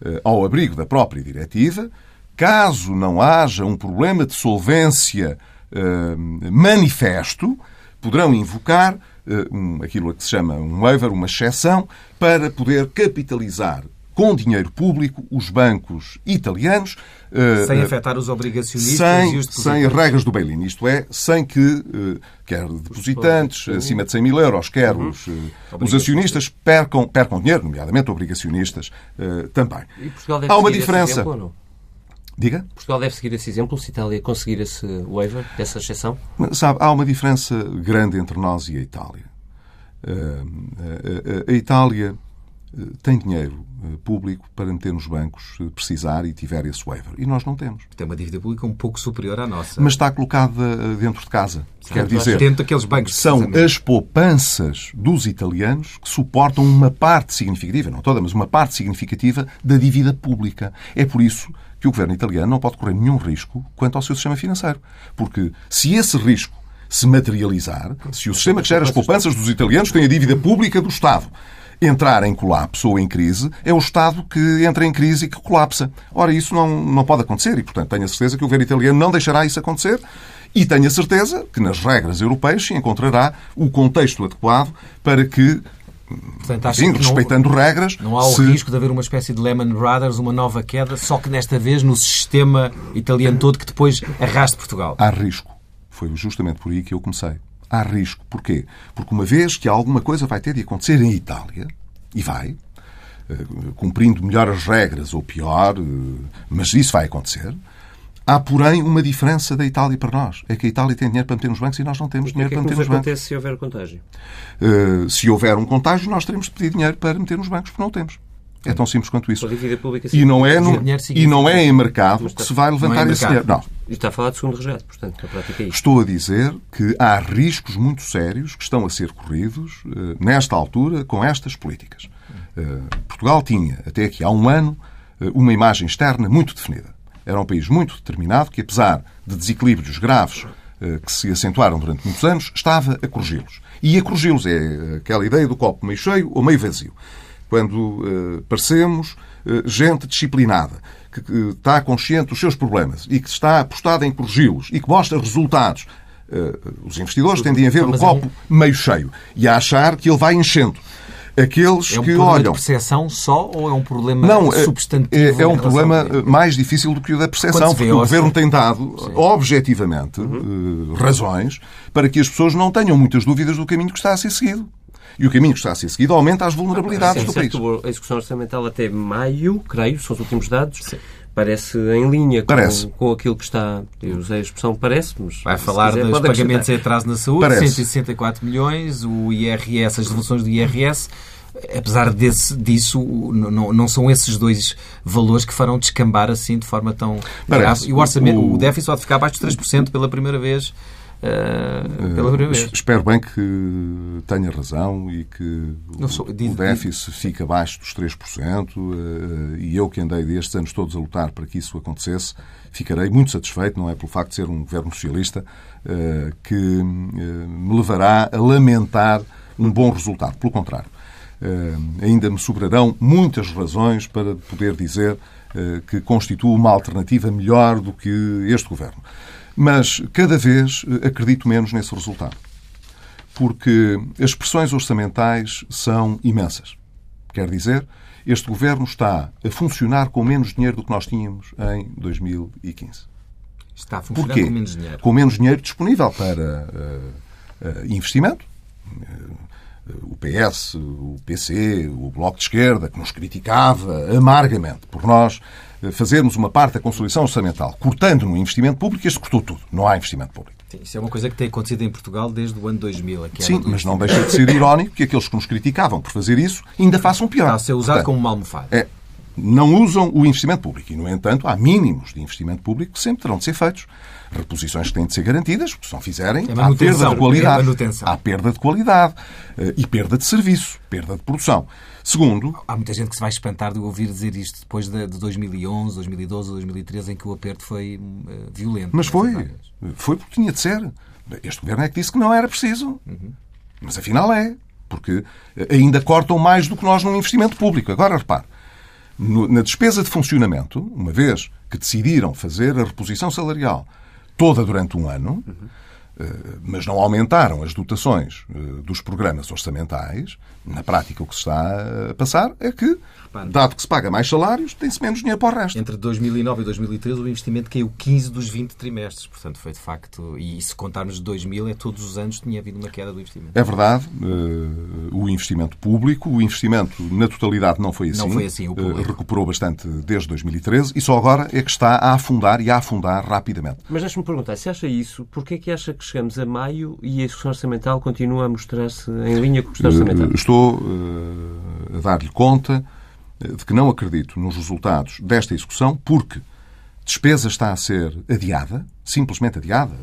[SPEAKER 2] eh, ao abrigo da própria diretiva, caso não haja um problema de solvência eh, manifesto, poderão invocar eh, um, aquilo que se chama um waiver, uma exceção, para poder capitalizar com dinheiro público os bancos italianos.
[SPEAKER 3] Eh, sem uh, afetar os obrigacionistas
[SPEAKER 2] sem,
[SPEAKER 3] e os
[SPEAKER 2] Sem as regras do bail-in, isto é, sem que uh, quer depositantes acima de 100 mil euros, quer uhum. os, uh, os acionistas percam, percam dinheiro, nomeadamente obrigacionistas também.
[SPEAKER 1] E Portugal deve Há uma diferença. Exemplo,
[SPEAKER 2] Diga?
[SPEAKER 1] Portugal deve seguir esse exemplo se a Itália conseguir esse waiver, essa exceção?
[SPEAKER 2] Sabe, há uma diferença grande entre nós e a Itália. a Itália tem dinheiro eh, público para meter nos bancos se precisar e tiver esse waiver. E nós não temos.
[SPEAKER 3] Tem uma dívida pública um pouco superior à nossa.
[SPEAKER 2] Mas está colocada eh, dentro de casa. Quer dizer,
[SPEAKER 3] dentro daqueles bancos.
[SPEAKER 2] São as poupanças dos italianos que suportam uma parte significativa, não toda, mas uma parte significativa da dívida pública. É por isso que o governo italiano não pode correr nenhum risco quanto ao seu sistema financeiro. Porque se esse risco se materializar, se o sistema que gera as poupanças dos italianos tem a dívida pública do Estado entrar em colapso ou em crise, é o Estado que entra em crise e que colapsa. Ora, isso não, não pode acontecer e, portanto, tenho a certeza que o governo italiano não deixará isso acontecer e tenho a certeza que nas regras europeias se encontrará o contexto adequado para que Portanto, Sim, respeitando
[SPEAKER 3] não,
[SPEAKER 2] regras.
[SPEAKER 3] Não há o se... risco de haver uma espécie de Lehman Brothers, uma nova queda, só que desta vez no sistema italiano todo que depois arraste Portugal.
[SPEAKER 2] Há risco. Foi justamente por aí que eu comecei há risco. Porquê? Porque uma vez que alguma coisa vai ter de acontecer em Itália, e vai, eh, cumprindo melhor as regras ou pior, eh, mas isso vai acontecer, Há, porém, uma diferença da Itália para nós. É que a Itália tem dinheiro para meter nos bancos e nós não temos
[SPEAKER 1] O que é
[SPEAKER 2] dinheiro
[SPEAKER 1] que
[SPEAKER 2] para meter
[SPEAKER 1] nos
[SPEAKER 2] bancos.
[SPEAKER 1] acontece se houver contágio?
[SPEAKER 2] Uh, se houver um contágio, nós teremos de pedir dinheiro para meter nos bancos, porque não temos. É tão simples quanto isso.
[SPEAKER 1] Pública
[SPEAKER 2] E não é, no- e não é em mercado
[SPEAKER 1] Mas
[SPEAKER 2] que se vai levantar
[SPEAKER 3] é
[SPEAKER 2] esse dinheiro. Não.
[SPEAKER 1] E está a falar de segundo resgate, portanto, na prática é isto.
[SPEAKER 2] Estou a dizer que há riscos muito sérios que estão a ser corridos eh, nesta altura com estas políticas. Eh, Portugal tinha, até aqui há um ano, eh, uma imagem externa muito definida. Era um país muito determinado que, apesar de desequilíbrios graves que se acentuaram durante muitos anos, estava a corrigi-los. E a corrigi-los é aquela ideia do copo meio cheio ou meio vazio. Quando eh, parecemos eh, gente disciplinada, que, está consciente dos seus problemas e que está apostada em corrigi-los e que mostra resultados, eh, os investidores tendem a ver o copo meio cheio e a achar que ele vai enchendo. Aqueles
[SPEAKER 3] É um
[SPEAKER 2] que
[SPEAKER 3] problema
[SPEAKER 2] olham.
[SPEAKER 3] de percepção só ou é um problema
[SPEAKER 2] Não, é-
[SPEAKER 3] substantivo?
[SPEAKER 2] é, é um problema mais difícil do que o da percepção, porque o Governo tem dado, objetivamente, eh, razões para que as pessoas não tenham muitas dúvidas do caminho que está a ser seguido. E o caminho que está a ser seguido aumenta as vulnerabilidades
[SPEAKER 1] Sim,
[SPEAKER 2] do país.
[SPEAKER 1] a execução orçamental até maio, creio, são os últimos dados, parece em linha com,
[SPEAKER 2] Parece.
[SPEAKER 1] com aquilo que está. Eu usei a expressão parece, mas.
[SPEAKER 3] Vai falar
[SPEAKER 1] quiser,
[SPEAKER 3] dos pagamentos em atraso na saúde,
[SPEAKER 2] Parece.
[SPEAKER 3] 164 milhões, o IRS, as devoluções do IRS. Apesar desse, disso, não, não são esses dois valores que farão descambar assim de forma tão
[SPEAKER 2] Parece.
[SPEAKER 3] E o orçamento,
[SPEAKER 2] O-
[SPEAKER 3] o déficit pode ficar abaixo de 3% pela primeira vez. Eh, pela primeira vez.
[SPEAKER 2] Espero bem que tenha razão e que
[SPEAKER 3] sou-
[SPEAKER 2] o,
[SPEAKER 3] diz-
[SPEAKER 2] o déficit fique abaixo dos 3%. eh, E eu, que andei destes anos todos a lutar para que isso acontecesse, ficarei muito satisfeito, não é pelo facto de ser um governo socialista, eh, que eh, me levará a lamentar um bom resultado. Pelo contrário, eh, ainda me sobrarão muitas razões para poder dizer eh, que constitua uma alternativa melhor do que este governo. Mas cada vez eh, acredito menos nesse resultado. Porque as pressões orçamentais são imensas. Quer dizer, este governo está a funcionar com menos dinheiro do que nós tínhamos em 2015.
[SPEAKER 3] Está a funcionar
[SPEAKER 2] Porquê?
[SPEAKER 3] com menos dinheiro.
[SPEAKER 2] Com menos dinheiro disponível para eh, eh, investimento. Eh, o PS, o PC, o Bloco de Esquerda, que nos criticava amargamente por nós eh, fazermos uma parte da consolidação orçamental cortando no investimento público, este cortou tudo. Não há investimento público.
[SPEAKER 3] Sim, isso é uma coisa que tem acontecido em Portugal desde o ano 2000. a queda
[SPEAKER 2] Sim, mas não deixa de ser irónico que aqueles que nos criticavam por fazer isso ainda façam pior.
[SPEAKER 3] Está a ser usado
[SPEAKER 2] Portanto,
[SPEAKER 3] como uma almofada.
[SPEAKER 2] é, não usam o investimento público. E, no entanto, há mínimos de investimento público que sempre terão de ser feitos. Reposições que têm de ser garantidas, porque se não fizerem,
[SPEAKER 3] É
[SPEAKER 2] há perda de qualidade.
[SPEAKER 3] é.
[SPEAKER 2] Há perda de qualidade eh, e perda de serviço, perda de produção. Segundo,
[SPEAKER 3] Há muita gente que se vai espantar de ouvir dizer isto depois de, de 2011, 2012, 2013, em que o aperto foi eh, violento.
[SPEAKER 2] mas foi,
[SPEAKER 3] Nessas áreas.
[SPEAKER 2] foi porque tinha de ser. Este governo é que disse que não era preciso. Mas afinal é, porque eh, ainda cortam mais do que nós num investimento público. Agora, repare, no- na despesa de funcionamento, uma vez que decidiram fazer a reposição salarial toda durante um ano, eh, mas não aumentaram as dotações eh, dos programas orçamentais, na prática o que se está a passar é que, dado que se paga mais salários, tem-se menos dinheiro para o resto.
[SPEAKER 3] Entre 2009 e 2013 o investimento caiu 15 dos 20 trimestres. Portanto, foi de facto... E se contarmos de 2000, é todos os anos tinha havido uma queda do investimento.
[SPEAKER 2] É verdade, eh, o investimento público, o investimento na totalidade não foi assim.
[SPEAKER 3] Não foi assim, o
[SPEAKER 2] Eh,
[SPEAKER 3] público.
[SPEAKER 2] recuperou bastante desde 2013 e só agora é que está a afundar e a afundar rapidamente.
[SPEAKER 1] Mas deixe-me perguntar, se acha isso, porquê é que acha que chegamos a maio e a execução orçamental continua a mostrar-se em linha com o Estado orçamental?
[SPEAKER 2] Eh, Estou eh, a dar-lhe conta eh, de que não acredito nos resultados desta execução porque despesa está a ser adiada, simplesmente adiada,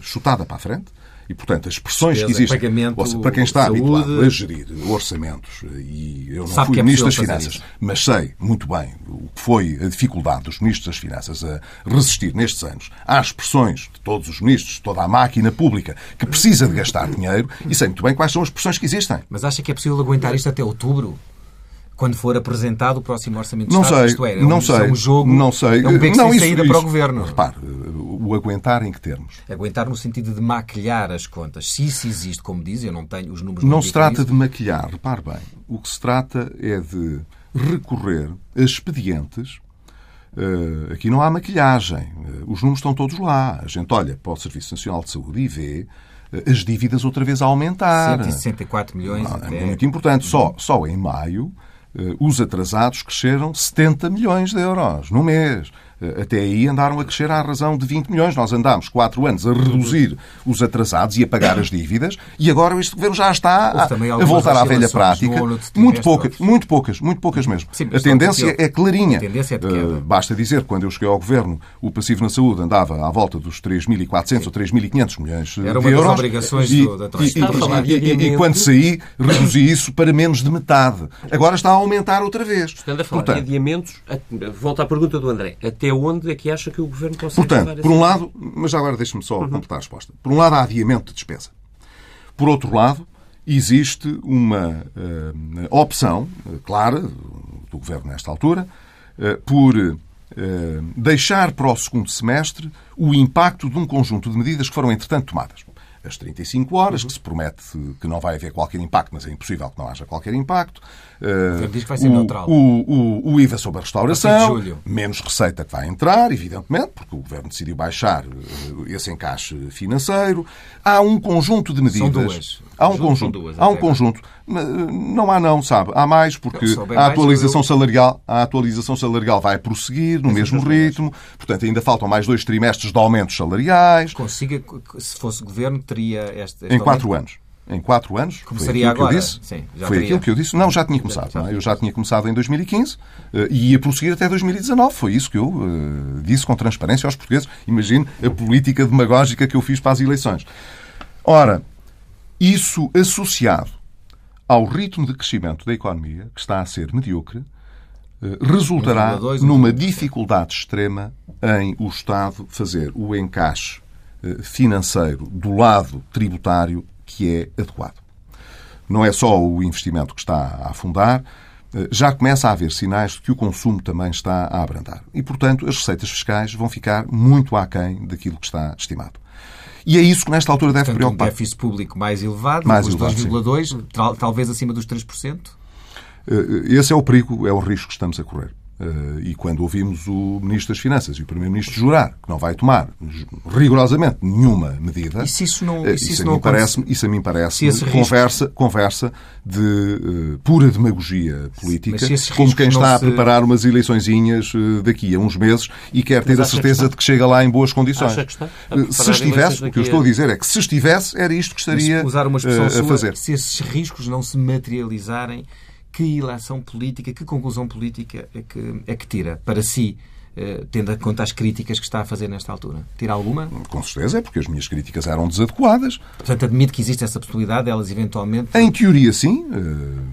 [SPEAKER 2] chutada para a frente. E, portanto, as pressões que existem seja, para quem está
[SPEAKER 3] saúde.
[SPEAKER 2] habituado a gerir orçamentos, e eu não fui
[SPEAKER 3] é
[SPEAKER 2] Ministro das Finanças, mas sei muito bem o que foi a dificuldade dos Ministros das Finanças a resistir nestes anos às pressões de todos os ministros, de toda a máquina pública que precisa de gastar dinheiro, e sei muito bem quais são as pressões que existem.
[SPEAKER 3] Mas acha que é possível aguentar isto até outubro? Quando for apresentado o próximo Orçamento de
[SPEAKER 2] Não
[SPEAKER 3] Estado?
[SPEAKER 2] sei,
[SPEAKER 3] Isto é, é
[SPEAKER 2] não
[SPEAKER 3] um,
[SPEAKER 2] sei,
[SPEAKER 3] é um jogo,
[SPEAKER 2] não sei.
[SPEAKER 3] é um beco
[SPEAKER 2] não,
[SPEAKER 3] sem
[SPEAKER 2] isso-
[SPEAKER 3] saída
[SPEAKER 2] isso-
[SPEAKER 3] para o Governo.
[SPEAKER 2] Repare, o aguentar em que termos?
[SPEAKER 3] Aguentar no sentido de maquilhar as contas. Se isso existe, como diz, eu não tenho os números...
[SPEAKER 2] Não se trata
[SPEAKER 3] isso.
[SPEAKER 2] de maquilhar, repare bem. O que se trata é de recorrer a expedientes. eh, aqui não há maquilhagem. Eh, os números estão todos lá. A gente olha para o Serviço Nacional de Saúde e vê eh, as dívidas outra vez a aumentar.
[SPEAKER 3] 164 milhões
[SPEAKER 2] Ah,
[SPEAKER 3] até...
[SPEAKER 2] É muito importante. Só, só em maio, os atrasados cresceram 70 milhões de euros no mês. Eh, até aí andaram a crescer à razão de 20 milhões. Nós andámos quatro anos a reduzir os atrasados e a pagar as dívidas e agora este governo já está a, a voltar à velha prática. Muito poucas, muito poucas, muito poucas mesmo. Sim, a tendência é clarinha.
[SPEAKER 3] Tendência é uh,
[SPEAKER 2] basta dizer, quando eu cheguei ao governo, o passivo na saúde andava à volta dos 3.400 ou 3.500 milhões
[SPEAKER 3] Era
[SPEAKER 2] de euros.
[SPEAKER 3] obrigações
[SPEAKER 2] e,
[SPEAKER 3] do, da
[SPEAKER 2] e, e, e, quando saí, reduzi isso para menos de metade. Agora está a aumentar outra vez.
[SPEAKER 1] Estando a falar Portanto, de adiamentos, volta à pergunta do André. Até onde é que acha que o Governo consegue
[SPEAKER 2] Portanto, por um lado, mas agora deixe-me só uhum. completar a resposta. Por um lado, há adiamento de despesa. Por outro lado, existe uma uh, opção uh, clara do Governo nesta altura uh, por deixar para o segundo semestre o impacto de um conjunto de medidas que foram, entretanto, tomadas as 35 horas, uhum. que se promete que não vai haver qualquer impacto, mas é impossível que não haja qualquer impacto.
[SPEAKER 3] Uh, diz que vai ser o, neutral.
[SPEAKER 2] O, o, o IVA sobre a restauração, menos receita que vai entrar, evidentemente, porque o Governo decidiu baixar uh, esse encaixe financeiro. Há um conjunto de medidas. São
[SPEAKER 3] duas.
[SPEAKER 2] Há um conjunto. Duas, há um conjunto. Não há não, sabe? Há mais porque a atualização eu... salarial, a atualização salarial vai prosseguir no mesmo ritmo. Portanto, ainda faltam mais dois trimestres de aumentos salariais.
[SPEAKER 3] Consiga, se fosse governo, teria este,
[SPEAKER 2] este em quatro anos. Em quatro anos.
[SPEAKER 3] Começaria
[SPEAKER 2] foi
[SPEAKER 3] agora.
[SPEAKER 2] Disse, Sim, foi teria. aquilo que eu disse. Não, já tinha começado. Já, já. É? Eu já tinha começado em 2015 eh, e ia prosseguir até 2019. Foi isso que eu uh, disse com transparência aos portugueses. Imagine a política demagógica que eu fiz para as eleições. Ora, isso associado ao ritmo de crescimento da economia, que está a ser mediocre, eh, resultará numa dificuldade extrema em o Estado fazer o encaixe financeiro do lado tributário que é adequado. Não é só o investimento que está a afundar, eh, já começa a haver sinais de que o consumo também está a abrandar. E, portanto, as receitas fiscais vão ficar muito aquém daquilo que está estimado. E é isso que nesta altura deve
[SPEAKER 3] portanto,
[SPEAKER 2] preocupar.
[SPEAKER 3] um déficit público mais elevado, mais os 2,2, talvez acima dos 3%?
[SPEAKER 2] Eh, esse é o perigo, é o risco que estamos a correr. Uh, e quando ouvimos o Ministro das Finanças e o Primeiro-Ministro jurar que não vai tomar rigorosamente nenhuma medida,
[SPEAKER 3] se isso não,
[SPEAKER 2] uh,
[SPEAKER 3] isso,
[SPEAKER 2] isso,
[SPEAKER 3] a mim
[SPEAKER 2] parece, isso a mim parece conversa, conversa de uh, pura demagogia política, como quem está se... a preparar umas eleiçõezinhas daqui a uns meses e quer ter a certeza de que chega lá em boas condições. se estivesse, o que eu estou a dizer é que se estivesse, era isto que estaria a fazer.
[SPEAKER 3] Se esses riscos não se materializarem, que ilação política, que conclusão política é que, é que tira para si? Eh, tendo em conta as críticas que está a fazer nesta altura? Tira alguma?
[SPEAKER 2] Com certeza, é porque as minhas críticas eram desadequadas.
[SPEAKER 3] Portanto, admite que existe essa possibilidade, elas eventualmente.
[SPEAKER 2] Em teoria, sim, eh,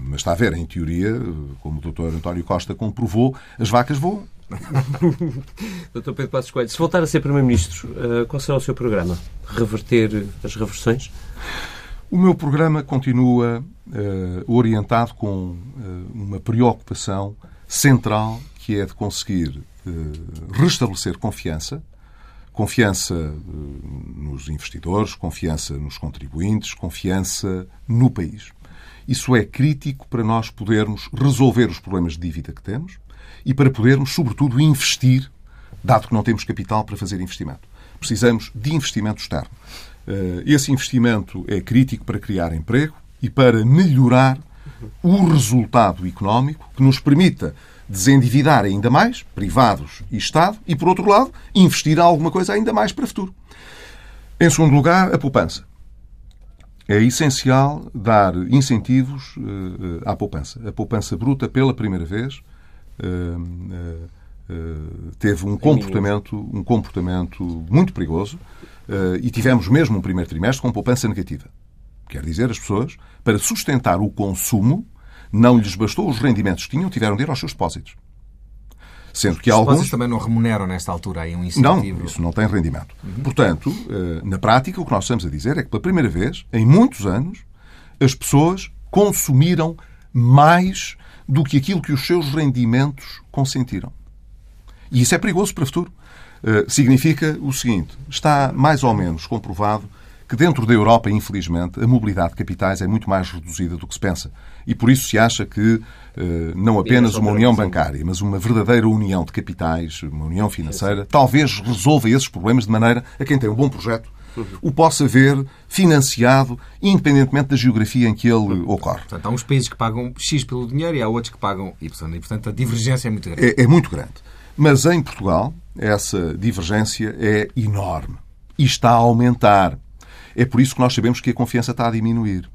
[SPEAKER 2] mas está a ver, em teoria, eh, como o Dr. António Costa comprovou, as vacas voam. *laughs*
[SPEAKER 1] Dr. Pedro Passos Coelho, se voltar a ser Primeiro-Ministro, qual será o seu programa? Reverter as reversões?
[SPEAKER 2] O meu programa continua uh, orientado com uh, uma preocupação central que é de conseguir uh, restabelecer confiança, confiança nos investidores, confiança nos contribuintes, confiança no país. Isso é crítico para nós podermos resolver os problemas de dívida que temos e para podermos, sobretudo, investir, dado que não temos capital para fazer investimento. Precisamos de investimento externo. Eh, esse investimento é crítico para criar emprego e para melhorar o resultado económico que nos permita desendividar ainda mais, privados e Estado, e, por outro lado, investir alguma coisa ainda mais para o futuro. Em segundo lugar, a poupança. É essencial dar incentivos uh, à poupança. A poupança bruta, pela primeira vez, teve um comportamento, um comportamento muito perigoso eh, e tivemos mesmo um primeiro trimestre com poupança negativa. Quer dizer, as pessoas, para sustentar o consumo, não lhes bastou os rendimentos que tinham, tiveram de ir aos seus depósitos. Sendo que
[SPEAKER 3] Os
[SPEAKER 2] alguns.
[SPEAKER 3] também não remuneram nesta altura aí um incentivo.
[SPEAKER 2] Não, isso não tem rendimento. Uhum. Portanto, eh, na prática, o que nós estamos a dizer é que, pela primeira vez, em muitos anos, as pessoas consumiram mais do que aquilo que os seus rendimentos consentiram. E isso é perigoso para o futuro. Eh, significa o seguinte: está mais ou menos comprovado que dentro da Europa, infelizmente, a mobilidade de capitais é muito mais reduzida do que se pensa. E por isso se acha que eh, não apenas uma união bancária, mas uma verdadeira união de capitais, uma união financeira, talvez resolva esses problemas de maneira a quem tem um bom projeto o possa ver financiado, independentemente da geografia em que ele ocorre.
[SPEAKER 3] Portanto, há uns países que pagam X pelo dinheiro e há outros que pagam Y. E, portanto, a divergência é muito grande.
[SPEAKER 2] É, é muito grande. Mas em Portugal, essa divergência é enorme e está a aumentar. É por isso que nós sabemos que a confiança está a diminuir.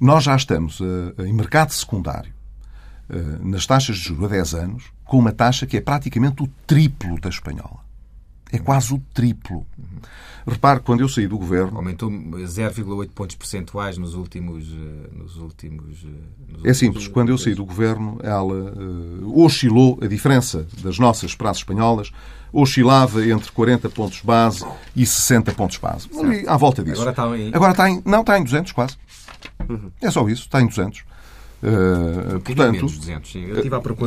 [SPEAKER 2] Nós já estamos uh, em mercado secundário, uh, nas taxas de juros a 10 anos, com uma taxa que é praticamente o triplo da espanhola. É quase o triplo. Repare, quando eu saí do governo.
[SPEAKER 3] Aumentou 0,8 pontos percentuais nos últimos. Eh, nos últimos
[SPEAKER 2] nos é simples, quando eu saí do governo, ela uh, oscilou, a diferença das nossas praças espanholas oscilava entre 40 pontos base e 60 pontos base. Ali, à volta disso.
[SPEAKER 3] Agora está em.
[SPEAKER 2] Agora está em. Não, está em 200 quase. Uhum. É só isso, está em 200.
[SPEAKER 3] Uh, portanto, 200,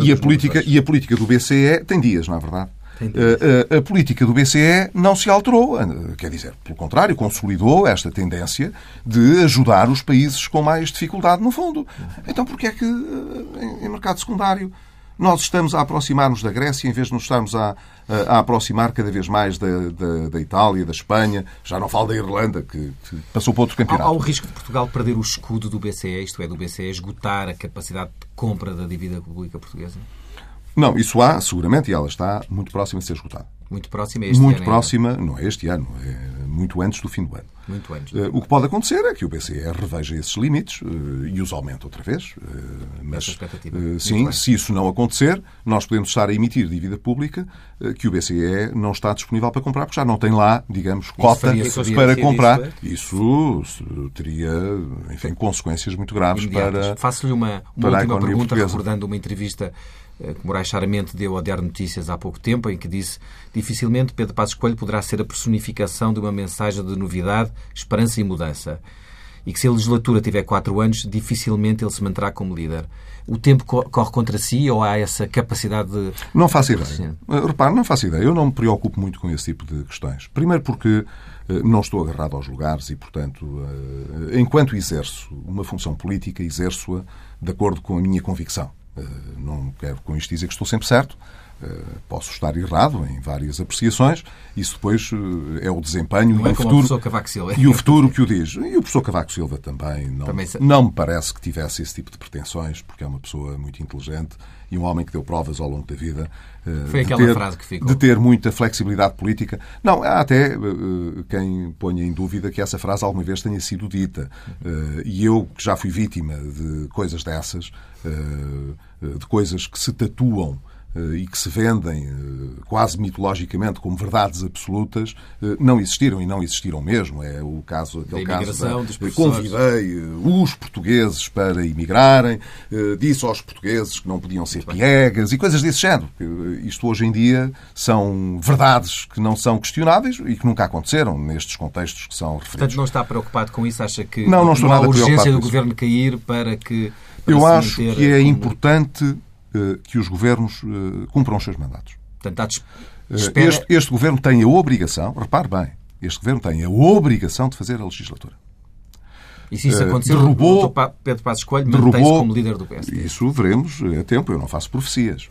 [SPEAKER 2] e, a política, e a política do BCE tem dias, não é verdade? A, a, a, política do BCE não se alterou, quer dizer, pelo contrário, consolidou esta tendência de ajudar os países com mais dificuldade, no fundo. Então, porquê é que em, em mercado secundário nós estamos a aproximar-nos da Grécia em vez de nos estarmos a, a, a aproximar cada vez mais da, da, da, Itália, da Espanha, já não falo da Irlanda, que, que passou para outro campeonato.
[SPEAKER 3] Há, há, o risco de Portugal perder o escudo do BCE, isto é, do BCE esgotar a capacidade de compra da dívida pública portuguesa?
[SPEAKER 2] Não, isso há, seguramente, e ela está muito próxima de ser esgotada.
[SPEAKER 3] Muito próxima este
[SPEAKER 2] Muito
[SPEAKER 3] ano,
[SPEAKER 2] próxima, ainda. não é este ano, é muito antes do fim do ano.
[SPEAKER 3] Muito antes.
[SPEAKER 2] Uh, o que pode acontecer é que o BCE reveja esses limites uh, e os aumente outra vez. Uh, mas, sim, se isso não acontecer, nós podemos estar a emitir dívida pública que o BCE não está disponível para comprar, porque já não tem lá, digamos, cota para comprar. Isso, isso teria, enfim, consequências muito graves
[SPEAKER 3] Imediatas.
[SPEAKER 2] para.
[SPEAKER 3] Faço-lhe uma, uma última pergunta, portuguesa. recordando uma entrevista que Moraes Charamente deu ao Diário Notícias há pouco tempo, em que disse dificilmente Pedro Passos Coelho poderá ser a personificação de uma mensagem de novidade, esperança e mudança. E que se a legislatura tiver quatro anos, dificilmente ele se manterá como líder. O tempo corre contra si ou há essa capacidade de...
[SPEAKER 2] Não faço ideia. Eh, repare, não faço ideia. Eu não me preocupo muito com esse tipo de questões. Primeiro porque eh, não estou agarrado aos lugares e, portanto, enquanto exerço uma função política, exerço-a de acordo com a minha convicção. Eh, não quero com isto dizer que estou sempre certo. Eh, posso estar errado em várias apreciações. Isso depois eh, é o desempenho
[SPEAKER 3] não
[SPEAKER 2] e
[SPEAKER 3] é
[SPEAKER 2] o futuro.
[SPEAKER 3] O
[SPEAKER 2] e o futuro que o diz. E o professor Cavaco Silva também não, também não me parece que tivesse esse tipo de pretensões, porque é uma pessoa muito inteligente e um homem que deu provas ao longo da vida.
[SPEAKER 3] Foi aquela
[SPEAKER 2] ter,
[SPEAKER 3] frase que ficou.
[SPEAKER 2] De ter muita flexibilidade política. Não, há até quem ponha em dúvida que essa frase alguma vez tenha sido dita. E eu, que já fui vítima de coisas dessas, de coisas que se tatuam eh, e que se vendem eh, quase mitologicamente como verdades absolutas eh, não existiram e não existiram mesmo. É o caso, aquele
[SPEAKER 3] da
[SPEAKER 2] caso da,
[SPEAKER 3] dos
[SPEAKER 2] convidei os portugueses para emigrarem, disse aos portugueses que não podiam ser piegas e coisas desse género. Isto hoje em dia são verdades que não são questionáveis e que nunca aconteceram nestes contextos que são referidos.
[SPEAKER 3] Portanto, não está preocupado com isso? Acha que
[SPEAKER 2] não, não, estou
[SPEAKER 3] não
[SPEAKER 2] há
[SPEAKER 3] urgência do governo cair para que
[SPEAKER 2] eu acho que é importante que os governos uh, cumpram os seus mandatos.
[SPEAKER 3] Portanto,
[SPEAKER 2] eh, espera... este, este governo tem a obrigação, repare bem, este governo tem a obrigação de fazer a legislatura.
[SPEAKER 3] E se isso acontecer, derrubou, Pedro Passos Coelho mantém-se como líder do PSD?
[SPEAKER 2] Isso veremos a tempo. Eu não faço profecias.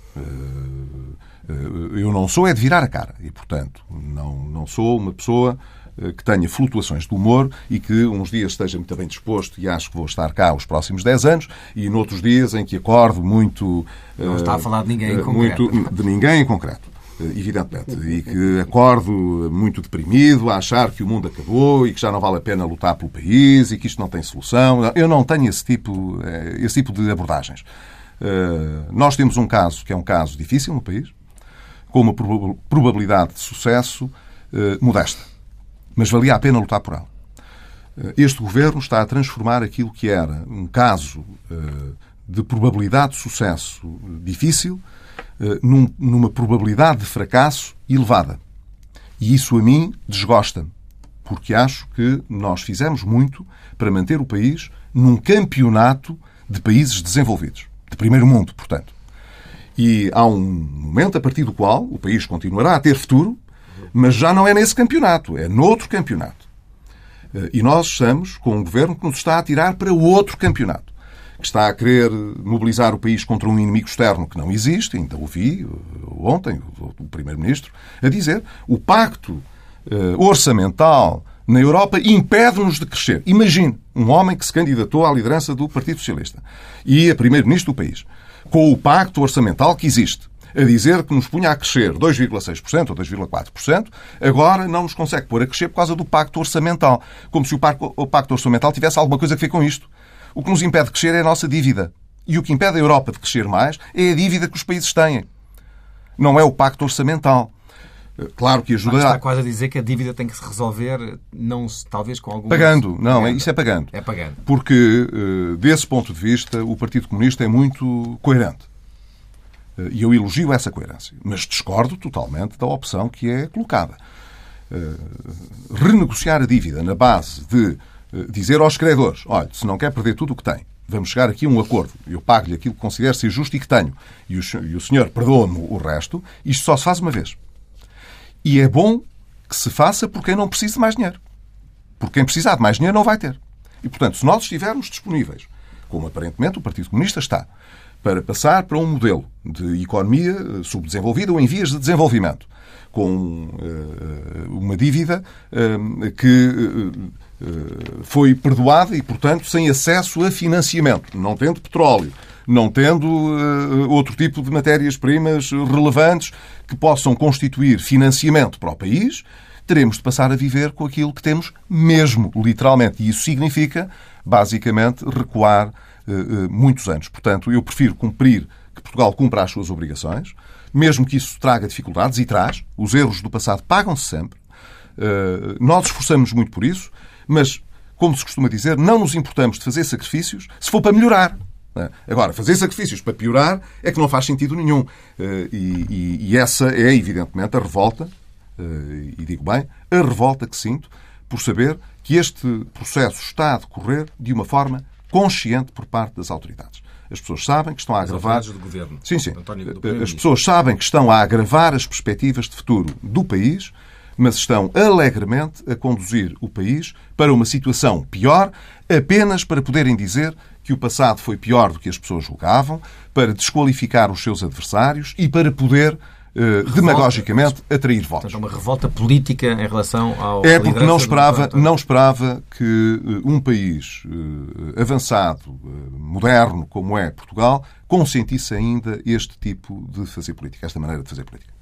[SPEAKER 2] Eu não sou é de virar a cara. E, portanto, não, não sou uma pessoa eh, que tenha flutuações de humor e que uns dias esteja muito bem disposto e acho que vou estar cá os próximos 10 anos e noutros dias em que acordo muito...
[SPEAKER 3] Não está a falar de ninguém em eh, concreto.
[SPEAKER 2] Muito, de ninguém em concreto eh, evidentemente, e que acordo muito deprimido a achar que o mundo acabou e que já não vale a pena lutar pelo país e que isto não tem solução. Eu não tenho esse tipo, esse tipo de abordagens. Nós temos um caso que é um caso difícil no país, com uma probabilidade de sucesso modesta mas valia a pena lutar por ela. Eh, este governo está a transformar aquilo que era um caso eh, de probabilidade de sucesso difícil eh, numa probabilidade de fracasso elevada. E isso a mim desgosta-me, porque acho que nós fizemos muito para manter o país num campeonato de países desenvolvidos, de primeiro mundo, portanto. E há um momento a partir do qual o país continuará a ter futuro mas já não é nesse campeonato, é noutro campeonato. Eh, e nós estamos com um governo que nos está a tirar para outro campeonato, que está a querer mobilizar o país contra um inimigo externo que não existe. Ainda ouvi eh, ontem o Primeiro-Ministro a dizer o pacto eh, orçamental na Europa impede-nos de crescer. Imagine um homem que se candidatou à liderança do Partido Socialista e é Primeiro-Ministro do país, com o pacto orçamental que existe a dizer que nos punha a crescer 2,6% ou 2,4%, agora não nos consegue pôr a crescer por causa do pacto orçamental. Como se o pacto orçamental tivesse alguma coisa a ver com isto. O que nos impede de crescer é a nossa dívida. E o que impede a Europa de crescer mais é a dívida que os países têm. Não é o pacto orçamental. Claro que ajudará.
[SPEAKER 3] Está quase a dizer que a dívida tem que se resolver, não talvez com algum.
[SPEAKER 2] Pagando, não, pagando. isso é pagando.
[SPEAKER 3] É pagando.
[SPEAKER 2] Porque, eh, desse ponto de vista, o Partido Comunista é muito coerente. Eh, e eu elogio essa coerência. Mas discordo totalmente da opção que é colocada. Eh, renegociar a dívida na base de dizer aos credores: olha, se não quer perder tudo o que tem, vamos chegar aqui a um acordo, eu pago-lhe aquilo que considero ser justo e que tenho, e o senhor perdoa-me o resto, isto só se faz uma vez. E é bom que se faça por quem não precisa de mais dinheiro. Porque quem precisar de mais dinheiro não vai ter. E, portanto, se nós estivermos disponíveis, como aparentemente o Partido Comunista está, para passar para um modelo de economia eh, subdesenvolvida ou em vias de desenvolvimento, com uh, uma dívida uh, que foi perdoada e, portanto, sem acesso a financiamento, não tendo petróleo, não tendo outro tipo de matérias-primas relevantes que possam constituir financiamento para o país, teremos de passar a viver com aquilo que temos mesmo, literalmente. E isso significa, basicamente, recuar muitos anos. Portanto, eu prefiro cumprir, que Portugal cumpra as suas obrigações, mesmo que isso traga dificuldades, e traz. Os erros do passado pagam-se sempre. Uh, nós esforçamos muito por isso, mas, como se costuma dizer, não nos importamos de fazer sacrifícios se for para melhorar. É? Agora, fazer sacrifícios para piorar é que não faz sentido nenhum. Eh, e, e, e essa é, evidentemente, a revolta, eh, e digo bem, a revolta que sinto por saber que este processo está a decorrer de uma forma consciente por parte das autoridades. As pessoas sabem que estão a
[SPEAKER 3] as
[SPEAKER 2] agravar.
[SPEAKER 3] Do governo,
[SPEAKER 2] sim, sim. As pessoas sabem que estão a agravar as perspectivas de futuro do país, mas estão alegremente a conduzir o país para uma situação pior, apenas para poderem dizer que o passado foi pior do que as pessoas julgavam, para desqualificar os seus adversários e para poder Uh, demagogicamente atrair votos.
[SPEAKER 3] Portanto, uma revolta política em relação ao.
[SPEAKER 2] É porque não esperava, não esperava que uh, um país uh, avançado, moderno como é Portugal, consentisse ainda este tipo de fazer política, esta maneira de fazer política.